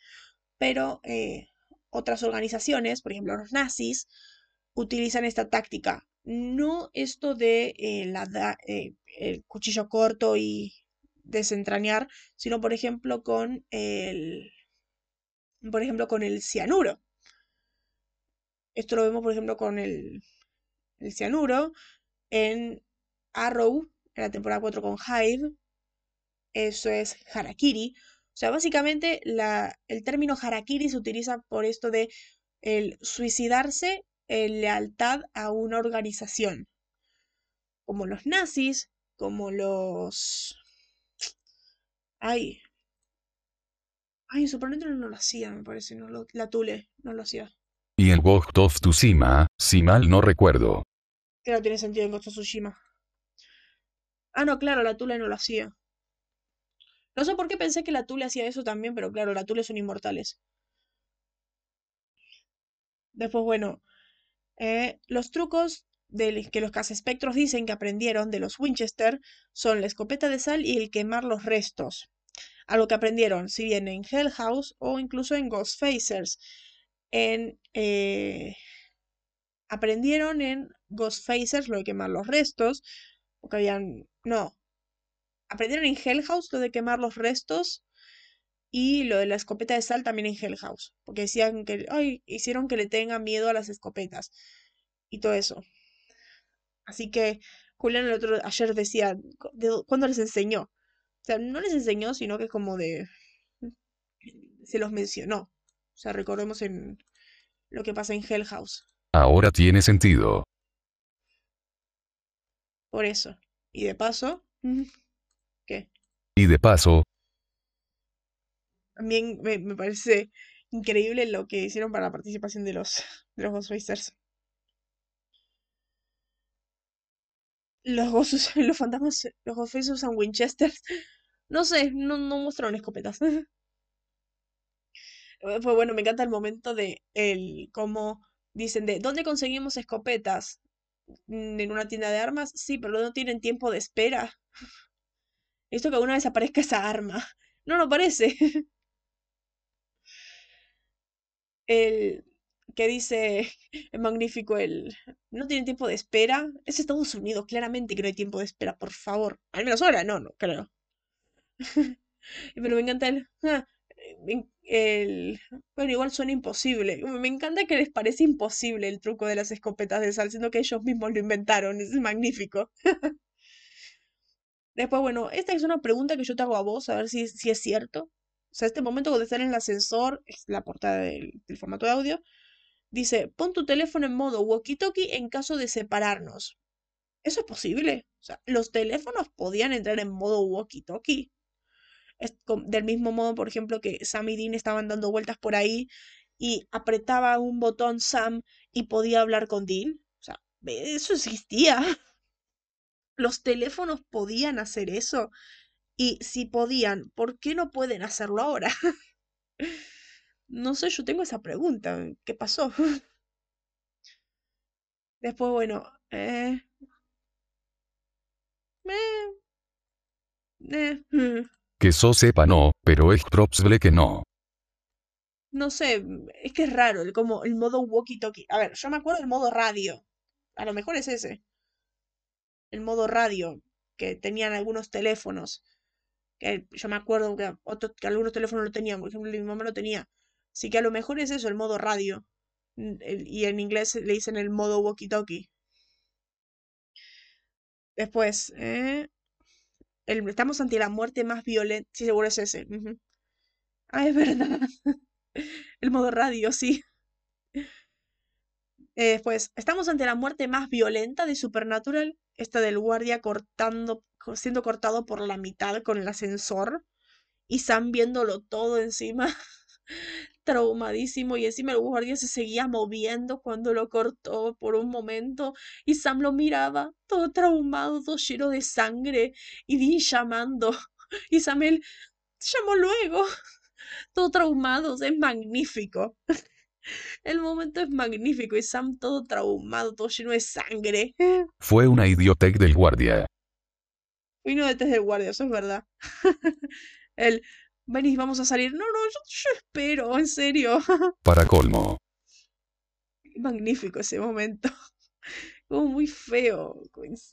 pero eh, otras organizaciones, por ejemplo los nazis, utilizan esta táctica. No esto de eh, la, el cuchillo corto y desentrañar, sino por ejemplo con el, por ejemplo con el cianuro. Esto lo vemos por ejemplo con el, el cianuro en Arrow, en la temporada 4 con Hyde, eso es harakiri. O sea, básicamente la, el término harakiri se utiliza por esto de el suicidarse en lealtad a una organización. Como los nazis, como los... Ay. Ay, en Supernatural no lo hacía, me parece. No lo, la Tule no lo hacía. Y en Ghost of Tsushima, si mal no recuerdo. Claro, tiene sentido en Ghost of Tsushima. Ah, no, claro, la Tule no lo hacía. No sé por qué pensé que la Tule hacía eso también, pero claro, la Tule son inmortales. Después, bueno, eh, los trucos que los cazespectros dicen que aprendieron de los Winchester son la escopeta de sal y el quemar los restos. Algo que aprendieron, si bien en Hell House o incluso en Ghostfacers. En, eh, aprendieron en Ghostfacers lo de quemar los restos, porque habían... No, aprendieron en Hell House lo de quemar los restos y lo de la escopeta de sal también en Hell House, porque decían que, ay, hicieron que le tengan miedo a las escopetas y todo eso. Así que Julián el otro ayer decía, ¿cuándo les enseñó? O sea, no les enseñó, sino que como de... se los mencionó. O sea, recordemos en lo que pasa en Hell House. Ahora tiene sentido. Por eso. Y de paso, y de paso, también me, parece increíble lo que hicieron para la participación de los, de los Ghostbusters. Los, los fantasmas, los Ghostbusters usan Winchester. No sé, no, no mostraron escopetas. Pues bueno, me encanta el momento de el cómo dicen de ¿dónde conseguimos escopetas? ¿En una tienda de armas? Sí, pero no tienen tiempo de espera. Esto que alguna vez aparezca esa arma. No, no parece. El que dice, es magnífico, el... No tiene tiempo de espera. Es Estados Unidos, claramente que no hay tiempo de espera, por favor. Al menos ahora, no, no, creo. Pero me encanta el... Ah, el... Bueno, igual suena imposible. Me encanta que les parece imposible el truco de las escopetas de sal, siendo que ellos mismos lo inventaron. Es magnífico. Después, bueno, esta es una pregunta que yo te hago a vos, a ver si, si es cierto. O sea, este momento cuando están en el ascensor, es la portada del, del formato de audio, dice, pon tu teléfono en modo walkie-talkie en caso de separarnos. ¿Eso es posible? O sea, los teléfonos podían entrar en modo walkie-talkie. Del mismo modo, por ejemplo, que Sam y Dean estaban dando vueltas por ahí y apretaba un botón Sam y podía hablar con Dean. O sea, eso existía. Los teléfonos podían hacer eso. Y si podían, ¿por qué no pueden hacerlo ahora? no sé, yo tengo esa pregunta. ¿Qué pasó? Después, bueno, eh, eh, mm. Que eso sepa no, pero es probable que no. No sé, es que es raro, el, como el modo walkie-talkie. A ver, yo me acuerdo del modo radio. A lo mejor es ese. El modo radio que tenían algunos teléfonos. Que yo me acuerdo que, que algunos teléfonos lo tenían, por ejemplo, mi mamá lo tenía. Así que a lo mejor es eso, el modo radio. Y en inglés le dicen el modo walkie-talkie. Después, eh, estamos ante la muerte más violenta. Sí, seguro es ese. Ah, es verdad. El modo radio, sí. Eh, después, estamos ante la muerte más violenta de Supernatural. Esta del guardia cortando, siendo cortado por la mitad con el ascensor. Y Sam viéndolo todo encima. traumadísimo y encima el guardia se seguía moviendo cuando lo cortó por un momento y Sam lo miraba todo traumado, todo lleno de sangre y Dean llamando y Samuel llamó luego, todo traumado, es magnífico. El momento es magnífico y Sam todo traumado, todo lleno de sangre. Fue una idiotec del guardia. Vino detrás del guardia, eso es verdad. El, venís, vamos a salir. No, no, yo, espero, en serio. Para colmo. Magnífico ese momento. Como muy feo.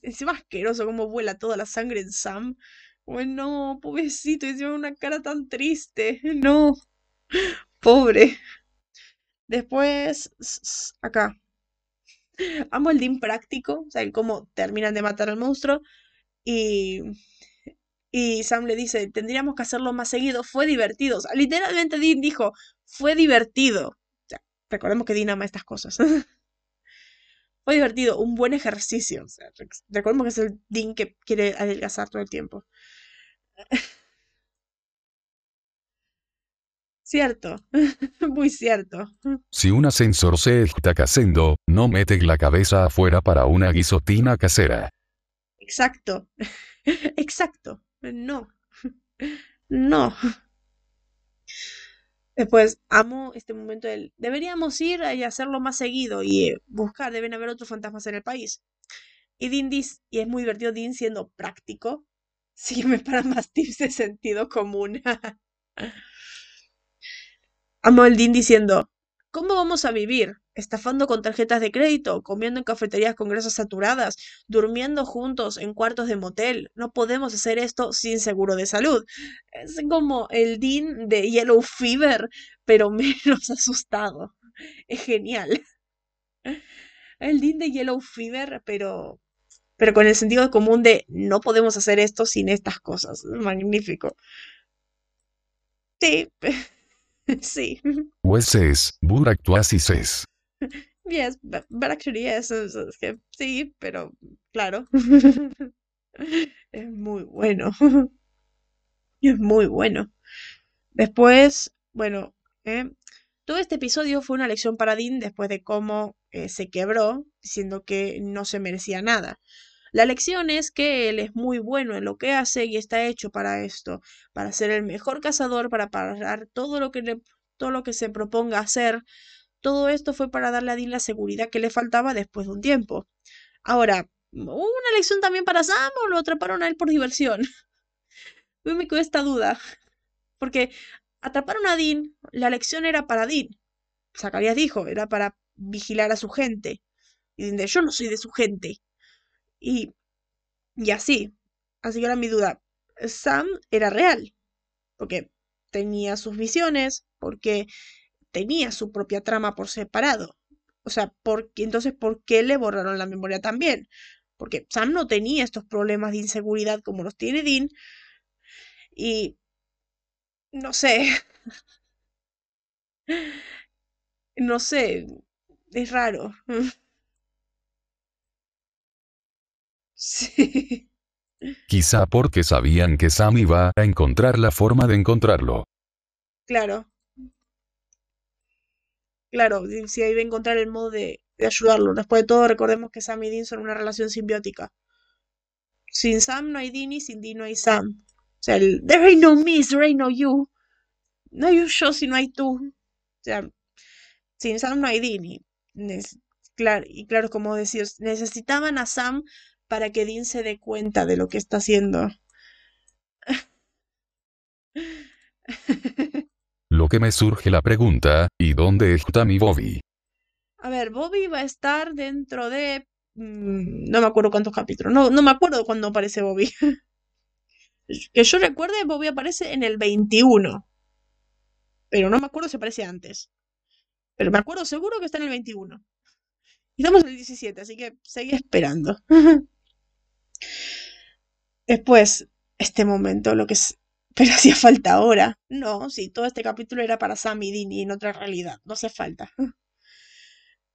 Encima asqueroso, como vuela toda la sangre en Sam. Como, no, pobrecito, y encima una cara tan triste. No. Pobre. Después, acá. Amo el Dean práctico, o sea, el cómo terminan de matar al monstruo. Y y Sam le dice, tendríamos que hacerlo más seguido, fue divertido. literalmente Dean dijo, fue divertido. recordemos que Dean ama estas cosas. fue divertido, un buen ejercicio. recordemos que es el Dean que quiere adelgazar todo el tiempo. Cierto, muy cierto. Si un ascensor se está cayendo, no mete la cabeza afuera para una guisotina casera. Exacto, exacto. No. No. Después, amo este momento del... Deberíamos ir y hacerlo más seguido y eh, buscar, deben haber otros fantasmas en el país. Y Dean dice, y es muy divertido Dean siendo práctico, sígueme para más tips de sentido común. amo el Dean diciendo, ¿cómo vamos a vivir? Estafando con tarjetas de crédito, comiendo en cafeterías con grasas saturadas, durmiendo juntos en cuartos de motel. No podemos hacer esto sin seguro de salud. Es como el Dean de Yellow Fever, pero menos asustado. Es genial. El Dean de Yellow Fever, pero pero con el sentido común de no podemos hacer esto sin estas cosas. Magnífico. Sí. sí. Pues es. Yes, but, actually yes, es, que sí, pero claro. es muy bueno. es muy bueno. Después, bueno, eh, todo este episodio fue una lección para Dean después de cómo eh, se quebró, diciendo que no se merecía nada. La lección es que él es muy bueno en lo que hace y está hecho para esto, para ser el mejor cazador, para parar todo lo que todo lo que se proponga hacer, todo esto fue para darle a Dean la seguridad que le faltaba después de un tiempo. Ahora, ¿hubo una lección también para Sam o lo atraparon a él por diversión? me quedó esta duda. Porque atraparon a Dean, la lección era para Dean. Zacarías dijo, era para vigilar a su gente. Y Dean de, yo no soy de su gente. Y, y así. Así que ahora mi duda. Sam era real. Porque tenía sus visiones, porque tenía su propia trama por separado. O sea, entonces, ¿por qué le borraron la memoria también? Porque Sam no tenía estos problemas de inseguridad como los tiene Dean. Y... No sé. no sé. Es raro. sí. Quizá porque sabían que Sam iba a encontrar la forma de encontrarlo. Claro. Claro, si ahí va a encontrar el modo de, ayudarlo. Después de todo, recordemos que Sam y Dean son una relación simbiótica. Sin Sam no hay Dean y sin Dean no hay Sam. O sea, el There ain't no me, there ain't no you. No hay yo si no hay tú. O sea, sin Sam no hay Dean. Y, claro, y claro, como decías, necesitaban a Sam para que Dean se dé cuenta de lo que está haciendo. Que me surge la pregunta, ¿y dónde está mi Bobby? A ver, Bobby va a estar dentro de... Mm, no me acuerdo cuántos capítulos. No, no me acuerdo cuándo aparece Bobby. que yo recuerde, Bobby aparece en el 21. Pero no me acuerdo si aparece antes. Pero me acuerdo seguro que está en el 21. Y estamos en el 17, así que seguí esperando. Después, este momento, lo que es pero hacía falta ahora. No, sí, todo este capítulo era para Sam y y en otra realidad. No hace falta.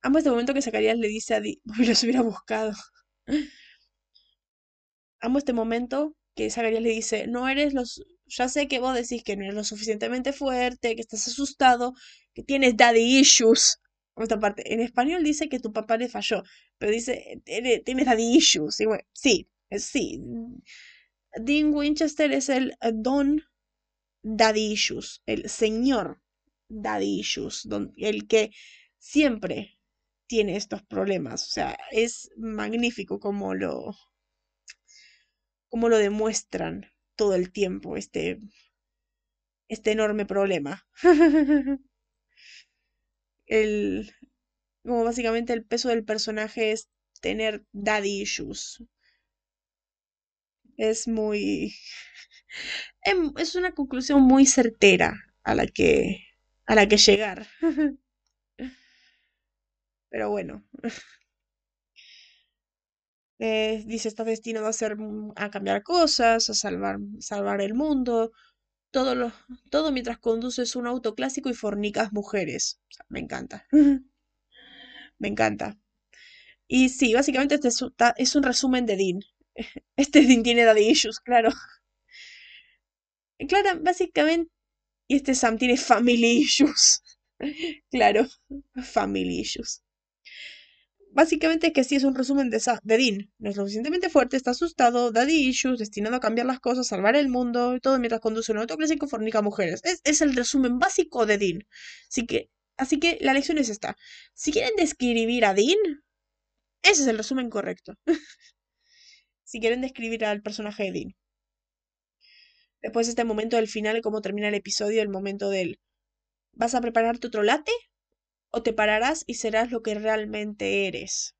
Amo este momento que Zacarías le dice a Dean, los hubiera buscado. Amo este momento que Zacarías le dice, no eres los... Ya sé que vos decís que no eres lo suficientemente fuerte, que estás asustado, que tienes daddy issues. Esta parte. En español dice que tu papá le falló, pero dice, tienes daddy issues. Y sí, sí. Dean Winchester es el eh, Don Daddy Issues, el señor Daddy Issues, el que siempre tiene estos problemas. O sea, es magnífico como lo, lo demuestran todo el tiempo, este, este enorme problema. el, como básicamente el peso del personaje es tener daddy issues, es muy... Em, es una conclusión muy certera a la que, a la que llegar. Pero bueno. Eh, dice, está destinado a, hacer, a cambiar cosas, a salvar, salvar el mundo. Todo, lo, todo mientras conduces un auto clásico y fornicas mujeres. me encanta. me encanta. Y sí, básicamente este es un resumen de Dean. Este tiene daddy issues, claro. Claro, básicamente. Y este Sam tiene family issues. claro, family issues. Básicamente es que sí es un resumen de, de Dean. No es lo suficientemente fuerte, está asustado, daddy issues, destinado a cambiar las cosas, salvar el mundo, y todo mientras conduce un auto clásico fornica mujeres. Es, es, el resumen básico de Dean. Así que, así que la lección es esta. Si quieren describir a Dean, ese es el resumen correcto. si quieren describir al personaje de Dean. Después este momento del final, cómo termina el episodio, el momento del ¿vas a prepararte otro late? ¿O te pararás y serás lo que realmente eres?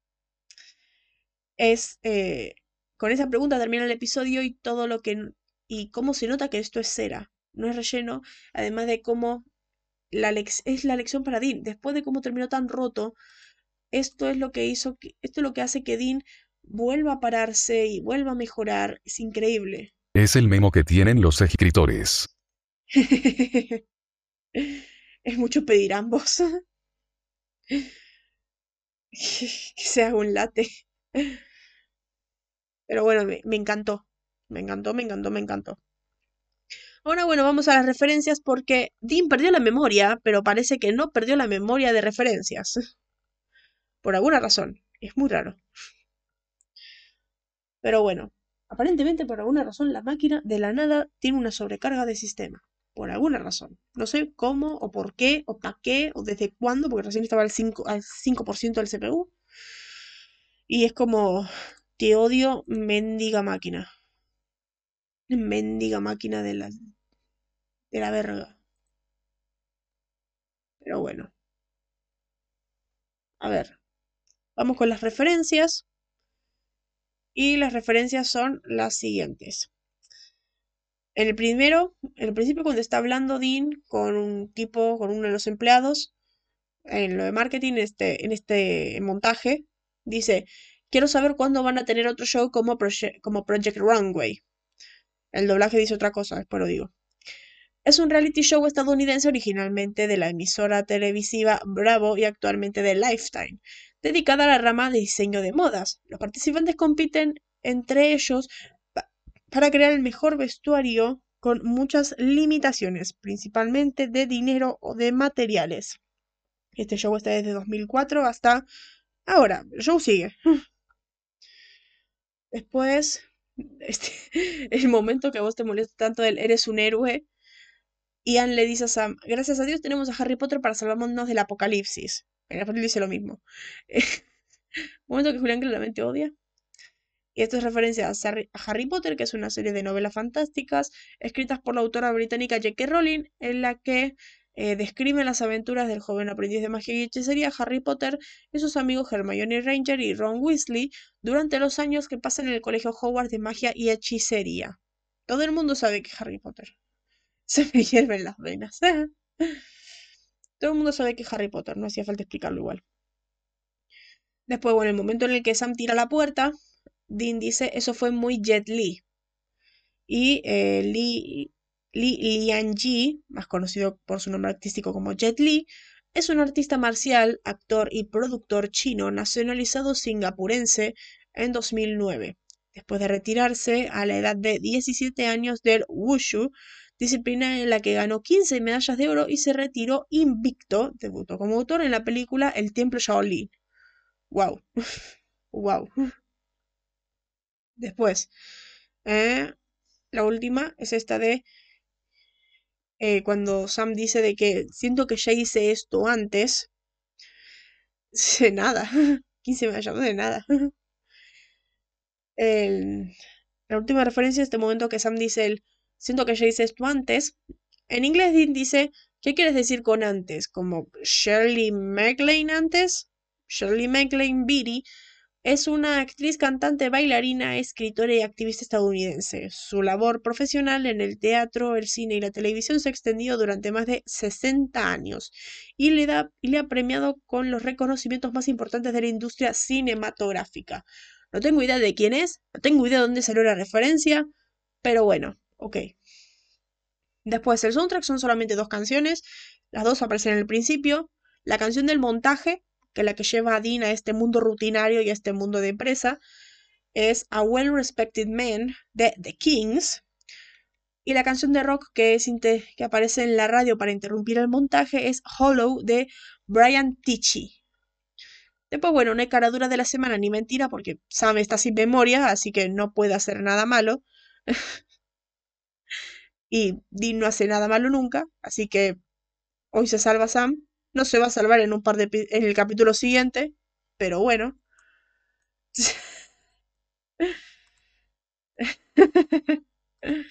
Es, eh, con esa pregunta termina el episodio y todo lo que... y cómo se nota que esto es cera, no es relleno, además de cómo la es la lección para Dean. Después de cómo terminó tan roto, esto es lo que hizo, esto es lo que hace que Dean vuelva a pararse y vuelva a mejorar. Es increíble. Es el memo que tienen los escritores. es mucho pedir ambos. que sea un late. Pero bueno, me, me, encantó. Me encantó, me encantó, me encantó. Ahora bueno, vamos a las referencias porque Dean perdió la memoria, pero parece que no perdió la memoria de referencias. Por alguna razón. Es muy raro. Pero bueno, aparentemente por alguna razón la máquina de la nada tiene una sobrecarga de sistema. Por alguna razón. No sé cómo o por qué o para qué o desde cuándo, porque recién estaba al 5%, al 5 del CPU. Y es como, te odio, mendiga máquina. Mendiga máquina de la, de la verga. Pero bueno. A ver. Vamos con las referencias. Y las referencias son las siguientes. En el primero, en el principio cuando está hablando Dean con un tipo, con uno de los empleados, en lo de marketing, este, en este montaje, dice, quiero saber cuándo van a tener otro show como, como Project Runway. El doblaje dice otra cosa, después lo digo. Es un reality show estadounidense originalmente de la emisora televisiva Bravo y actualmente de Lifetime, dedicada a la rama de diseño de modas. Los participantes compiten entre ellos para crear el mejor vestuario con muchas limitaciones, principalmente de dinero o de materiales. Este show está desde 2004 hasta ahora. El show sigue. Después, este, el momento que a vos te molesta tanto del eres un héroe, Ian le dice a Sam, gracias a Dios tenemos a Harry Potter para salvarnos del apocalipsis. En el dice lo mismo. momento que Julián claramente odia. Y esto es referencia a Harry Potter, que es una serie de novelas fantásticas escritas por la autora británica J.K. Rowling, en la que eh, describe las aventuras del joven aprendiz de magia y hechicería Harry Potter y sus amigos Hermione Ranger y Ron Weasley durante los años que pasan en el colegio Hogwarts de magia y hechicería. Todo el mundo sabe que Harry Potter. Se me hierven las venas. Todo el mundo sabe que Harry Potter, no hacía falta explicarlo igual. Después, bueno, el momento en el que Sam tira la puerta, Dean dice, eso fue muy Jet Li. Y eh, Li, Li Lianji, más conocido por su nombre artístico como Jet Li, es un artista marcial, actor y productor chino nacionalizado singapurense en 2009. Después de retirarse a la edad de 17 años del Wushu, disciplina en la que ganó 15 medallas de oro y se retiró invicto, debutó como autor en la película El Templo Shaolin. ¡Wow! ¡Wow! Después, eh, la última es esta de eh, cuando Sam dice de que siento que ya hice esto antes. De nada. 15 medallas de nada. la última referencia es este momento que Sam dice el siento que ya hice esto antes. En inglés Dean dice, ¿qué quieres decir con antes? Como Shirley MacLaine antes. Shirley MacLaine Beatty es una actriz, cantante, bailarina, escritora y activista estadounidense. Su labor profesional en el teatro, el cine y la televisión se ha extendido durante más de 60 años y le, da, y le ha premiado con los reconocimientos más importantes de la industria cinematográfica. No tengo idea de quién es, no tengo idea de dónde salió la referencia, pero bueno, ok. Después, el soundtrack son solamente dos canciones, las dos aparecen en el principio. La canción del montaje que la que lleva a Dean a este mundo rutinario y a este mundo de empresa, es A Well Respected Man de The Kings. Y la canción de rock que, es que aparece en la radio para interrumpir el montaje es Hollow de Brian Tichy. Después, bueno, no hay cara dura de la semana ni mentira porque Sam está sin memoria, así que no puede hacer nada malo. y Dean no hace nada malo nunca, así que hoy se salva Sam. No se va a salvar en un par de en el capítulo siguiente, pero bueno.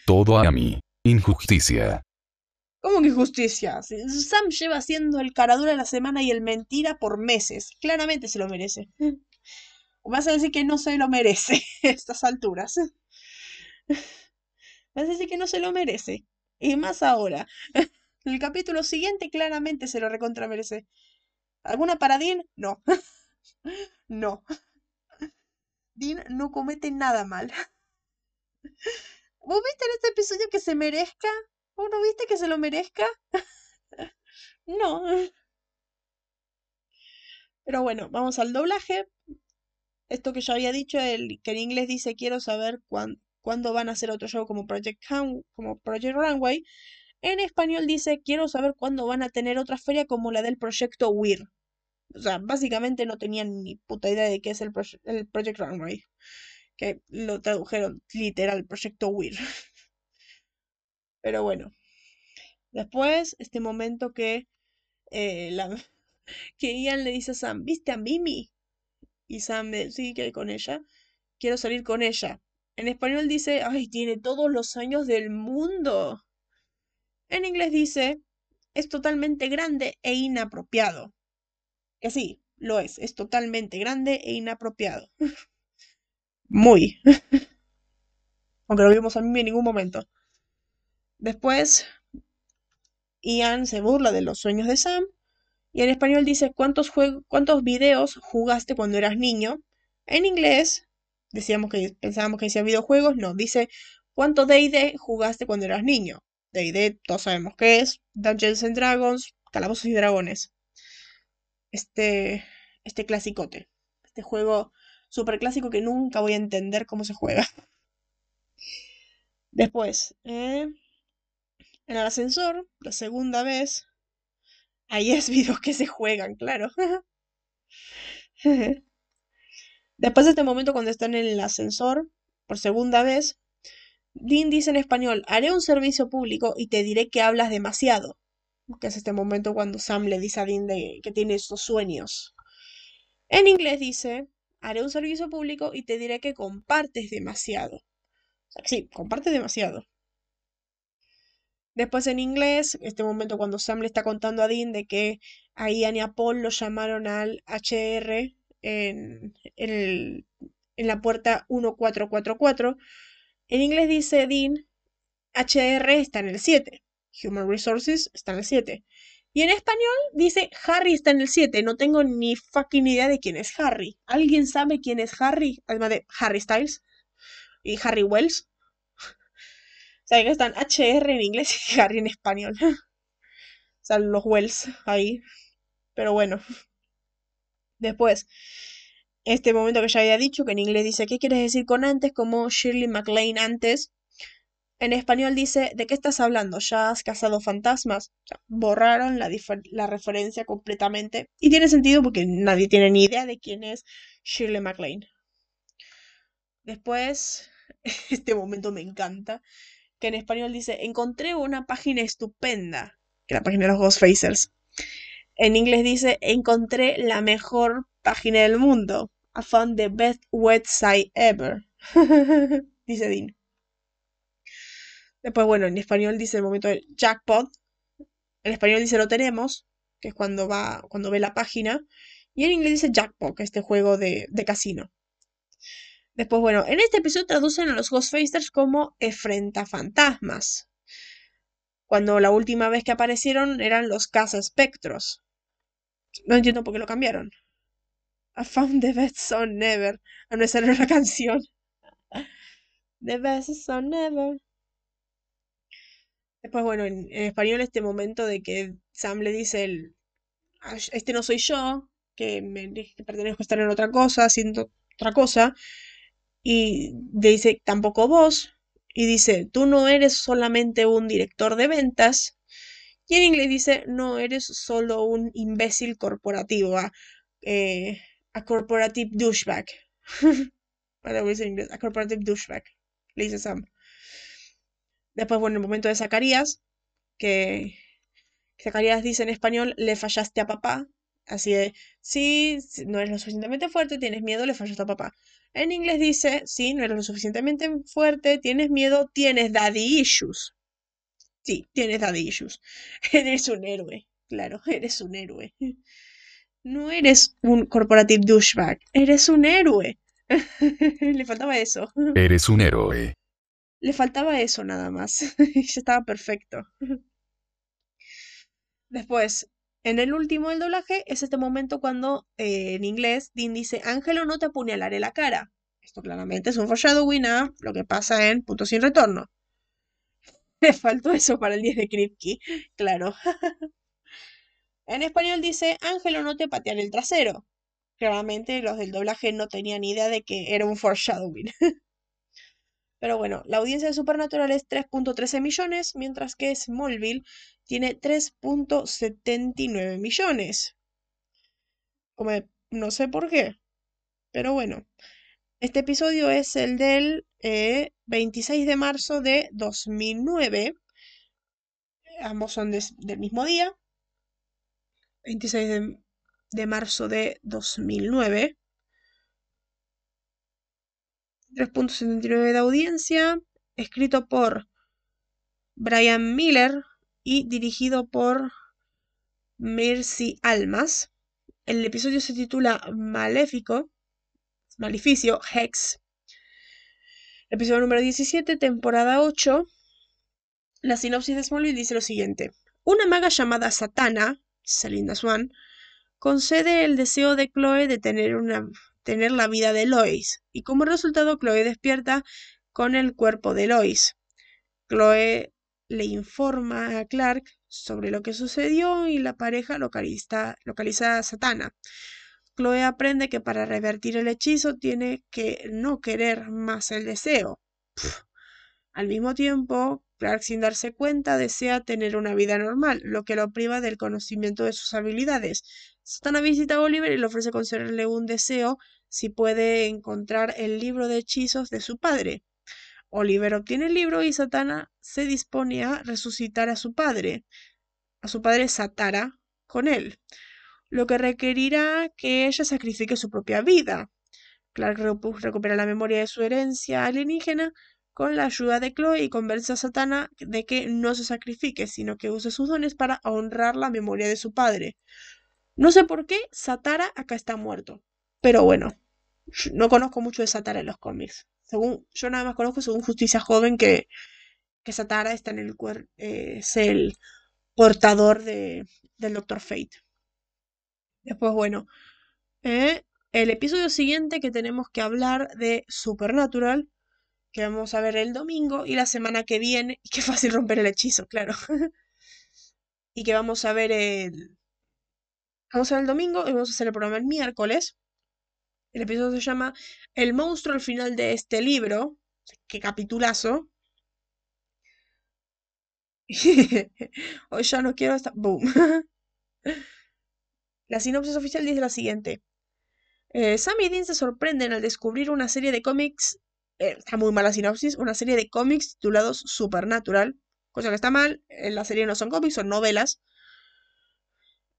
Todo a mí. Injusticia. ¿Cómo que injusticia? Sam lleva haciendo el caradura de la semana y el mentira por meses. Claramente se lo merece. ¿O vas a decir que no se lo merece a estas alturas? Vas a decir que no se lo merece. Y más ahora. El capítulo siguiente claramente se lo recontra merece. ¿Alguna para Dean? No. no. Dean no comete nada mal. ¿Vos viste en este episodio que se merezca? ¿Vos no viste que se lo merezca? no. Pero bueno, vamos al doblaje. Esto que ya había dicho, el, que en inglés dice quiero saber cuándo van a hacer otro show como Project, como Project Runway. En español dice, quiero saber cuándo van a tener otra feria como la del proyecto WIR. O sea, básicamente no tenían ni puta idea de qué es el, Project Runway. Que lo tradujeron literal, proyecto WIR. Pero bueno. Después, este momento que, eh, que Ian le dice a Sam, ¿viste a Mimi? Y Sam me sí, que con ella. Quiero salir con ella. En español dice, ay, tiene todos los años del mundo. En inglés dice, es totalmente grande e inapropiado. Que sí, lo es, es totalmente grande e inapropiado. Muy. Aunque no vimos a mí en ningún momento. Después, Ian se burla de los sueños de Sam. Y en español dice, ¿cuántos, ¿cuántos videos jugaste cuando eras niño? En inglés, decíamos que pensábamos que decía videojuegos, no, dice, ¿cuánto D&D jugaste cuando eras niño? D&D, todos sabemos qué es, Dungeons and Dragons, Calabozos y Dragones. Este, este clasicote, este juego super clásico que nunca voy a entender cómo se juega. Después, eh, en el ascensor, la segunda vez, ahí es videos que se juegan, claro. Después de este momento, cuando están en el ascensor, por segunda vez, Dean dice en español, haré un servicio público y te diré que hablas demasiado. Que es este momento cuando Sam le dice a Dean que tiene estos sueños. En inglés dice, haré un servicio público y te diré que compartes demasiado. sí, compartes demasiado. Después en inglés, este momento cuando Sam le está contando a Dean de que a Ian y a Paul lo llamaron al HR en, la puerta 1444, en inglés dice Dean, HR está en el 7, Human Resources está en el 7. Y en español dice Harry está en el 7. No tengo ni fucking idea de quién es Harry. ¿Alguien sabe quién es Harry? Además de Harry Styles y Harry Wells. O sea, que están HR en inglés y Harry en español. O sea, los Wells ahí. Pero bueno. Después, este momento que ya había dicho, que en inglés dice, ¿qué quieres decir con antes? Como Shirley MacLaine antes. En español dice, ¿de qué estás hablando? ¿Ya has cazado fantasmas? O sea, borraron la, la, referencia completamente. Y tiene sentido porque nadie tiene ni idea de quién es Shirley MacLaine. Después, este momento me encanta, que en español dice, encontré una página estupenda, que la página de los Ghostfacers. En inglés dice, encontré la mejor página del mundo. I found the best website ever. dice Dean. Después, bueno, en español dice el momento del jackpot. En español dice lo tenemos, que es cuando va, cuando ve la página. Y en inglés dice jackpot, que es este juego de, de casino. Después, bueno, en este episodio traducen a los Ghostfacers como fantasmas Cuando la última vez que aparecieron eran los Casa Espectros. No entiendo por qué lo cambiaron. I found the best song ever. A no, esa era la canción. The best song ever. Después, bueno, en, español este momento de que Sam le dice el, este no soy yo, que, me, que pertenezco a estar en otra cosa, haciendo otra cosa, y le dice tampoco vos, y dice, tú no eres solamente un director de ventas, y en inglés dice, no eres solo un imbécil corporativo, a, eh, a corporative douchebag. Para decir en inglés, a corporative douchebag, le dice Sam. Después, bueno, el momento de Zacarías, que Zacarías dice en español, le fallaste a papá. Así de, sí, no eres lo suficientemente fuerte, tienes miedo, le fallaste a papá. En inglés dice, sí, no eres lo suficientemente fuerte, tienes miedo, tienes daddy issues. Sí, tienes daddy issues. Eres un héroe, claro, eres un héroe. No eres un corporative douchebag, eres un héroe. Le faltaba eso. Eres un héroe. Le faltaba eso nada más. ya estaba perfecto. Después, en el último del doblaje es este momento cuando eh, en inglés Dean dice, Ángelo no te apuñalaré la cara. Esto claramente es un foreshadowing a lo que pasa en Punto Sin Retorno. Le faltó eso para el 10 de Kripke, claro. en español dice, Ángelo no te patearé el trasero. Claramente los del doblaje no tenían idea de que era un foreshadowing. Pero bueno, la audiencia de Supernatural es 3.13 millones, mientras que Smallville tiene 3.79 millones. No sé por qué. Pero bueno, este episodio es el del 26 eh, de marzo de 2009. Ambos son del mismo día. 26 de, marzo de 2009. 3.79 de audiencia, escrito por Brian Miller y dirigido por Mercy Almas. El episodio se titula Maléfico, Maleficio, Hex. Episodio número 17, temporada 8. La sinopsis de Smallville dice lo siguiente. Una maga llamada Satana, Salinda Swan, concede el deseo de Chloe de tener, una, tener la vida de Lois, y como resultado Chloe despierta con el cuerpo de Lois. Chloe le informa a Clark sobre lo que sucedió y la pareja localiza, localiza a Satana. Chloe aprende que para revertir el hechizo tiene que no querer más el deseo. Al mismo tiempo, Clark sin darse cuenta desea tener una vida normal, lo que lo priva del conocimiento de sus habilidades. Satana visita a Oliver y le ofrece concederle un deseo si puede encontrar el libro de hechizos de su padre. Oliver obtiene el libro y Satana se dispone a resucitar a su padre, a su padre Satara, con él lo que requerirá que ella sacrifique su propia vida. Clark recupera la memoria de su herencia alienígena con la ayuda de Chloe y convence a Satana de que no se sacrifique, sino que use sus dones para honrar la memoria de su padre. No sé por qué Satara acá está muerto, pero bueno, no conozco mucho de Satara en los cómics. Según, yo nada más conozco según Justicia Joven que, que Satara está en el eh, es el portador de, del Doctor Fate. Después, bueno, eh, el episodio siguiente que tenemos que hablar de Supernatural, que vamos a ver el domingo y la semana que viene, y qué fácil romper el hechizo, claro. y que vamos a ver el... Vamos a ver el domingo y vamos a hacer el programa el miércoles. El episodio se llama El monstruo al final de este libro. Qué capitulazo. Hoy ya no quiero hasta... ¡Boom! La sinopsis oficial dice la siguiente. Eh, Sam y Dean se sorprenden al descubrir una serie de cómics, eh, está muy mala sinopsis, una serie de cómics titulados Supernatural, cosa que está mal, en la serie no son cómics, son novelas,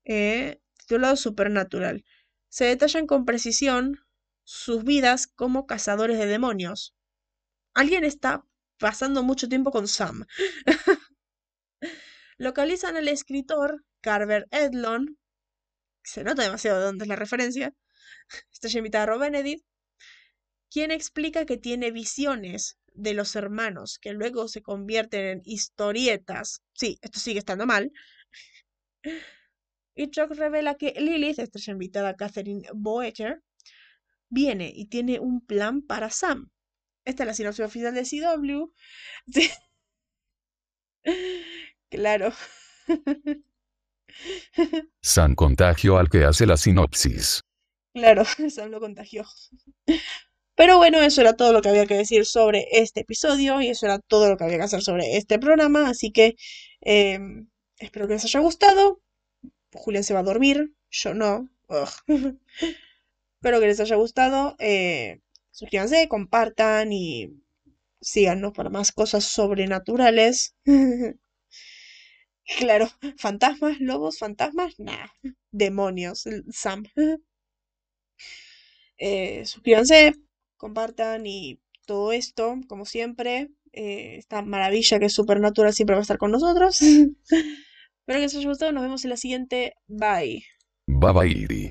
eh, titulados Supernatural. Se detallan con precisión sus vidas como cazadores de demonios. Alguien está pasando mucho tiempo con Sam. Localizan al escritor Carver Edlon, se nota demasiado de dónde es la referencia, está invitada Rob Benedict, quien explica que tiene visiones de los hermanos que luego se convierten en historietas. Sí, esto sigue estando mal. Y Chuck revela que Lilith, estrella invitada Catherine Boecher, viene y tiene un plan para Sam. Esta es la sinopsis oficial de CW. claro. San contagio al que hace la sinopsis. Claro, San lo contagió. Pero bueno, eso era todo lo que había que decir sobre este episodio y eso era todo lo que había que hacer sobre este programa. Así que em, espero que les haya gustado. Julián se va a dormir, yo no. espero que les haya gustado. Eh, suscríbanse, compartan y síganos para más cosas sobrenaturales. Claro, fantasmas, lobos, fantasmas, nada. Demonios, Sam. Eh, suscríbanse, compartan y todo esto, como siempre. Eh, esta maravilla que es Supernatural siempre va a estar con nosotros. Espero que les haya gustado. Nos vemos en la siguiente. Bye. Bye bye.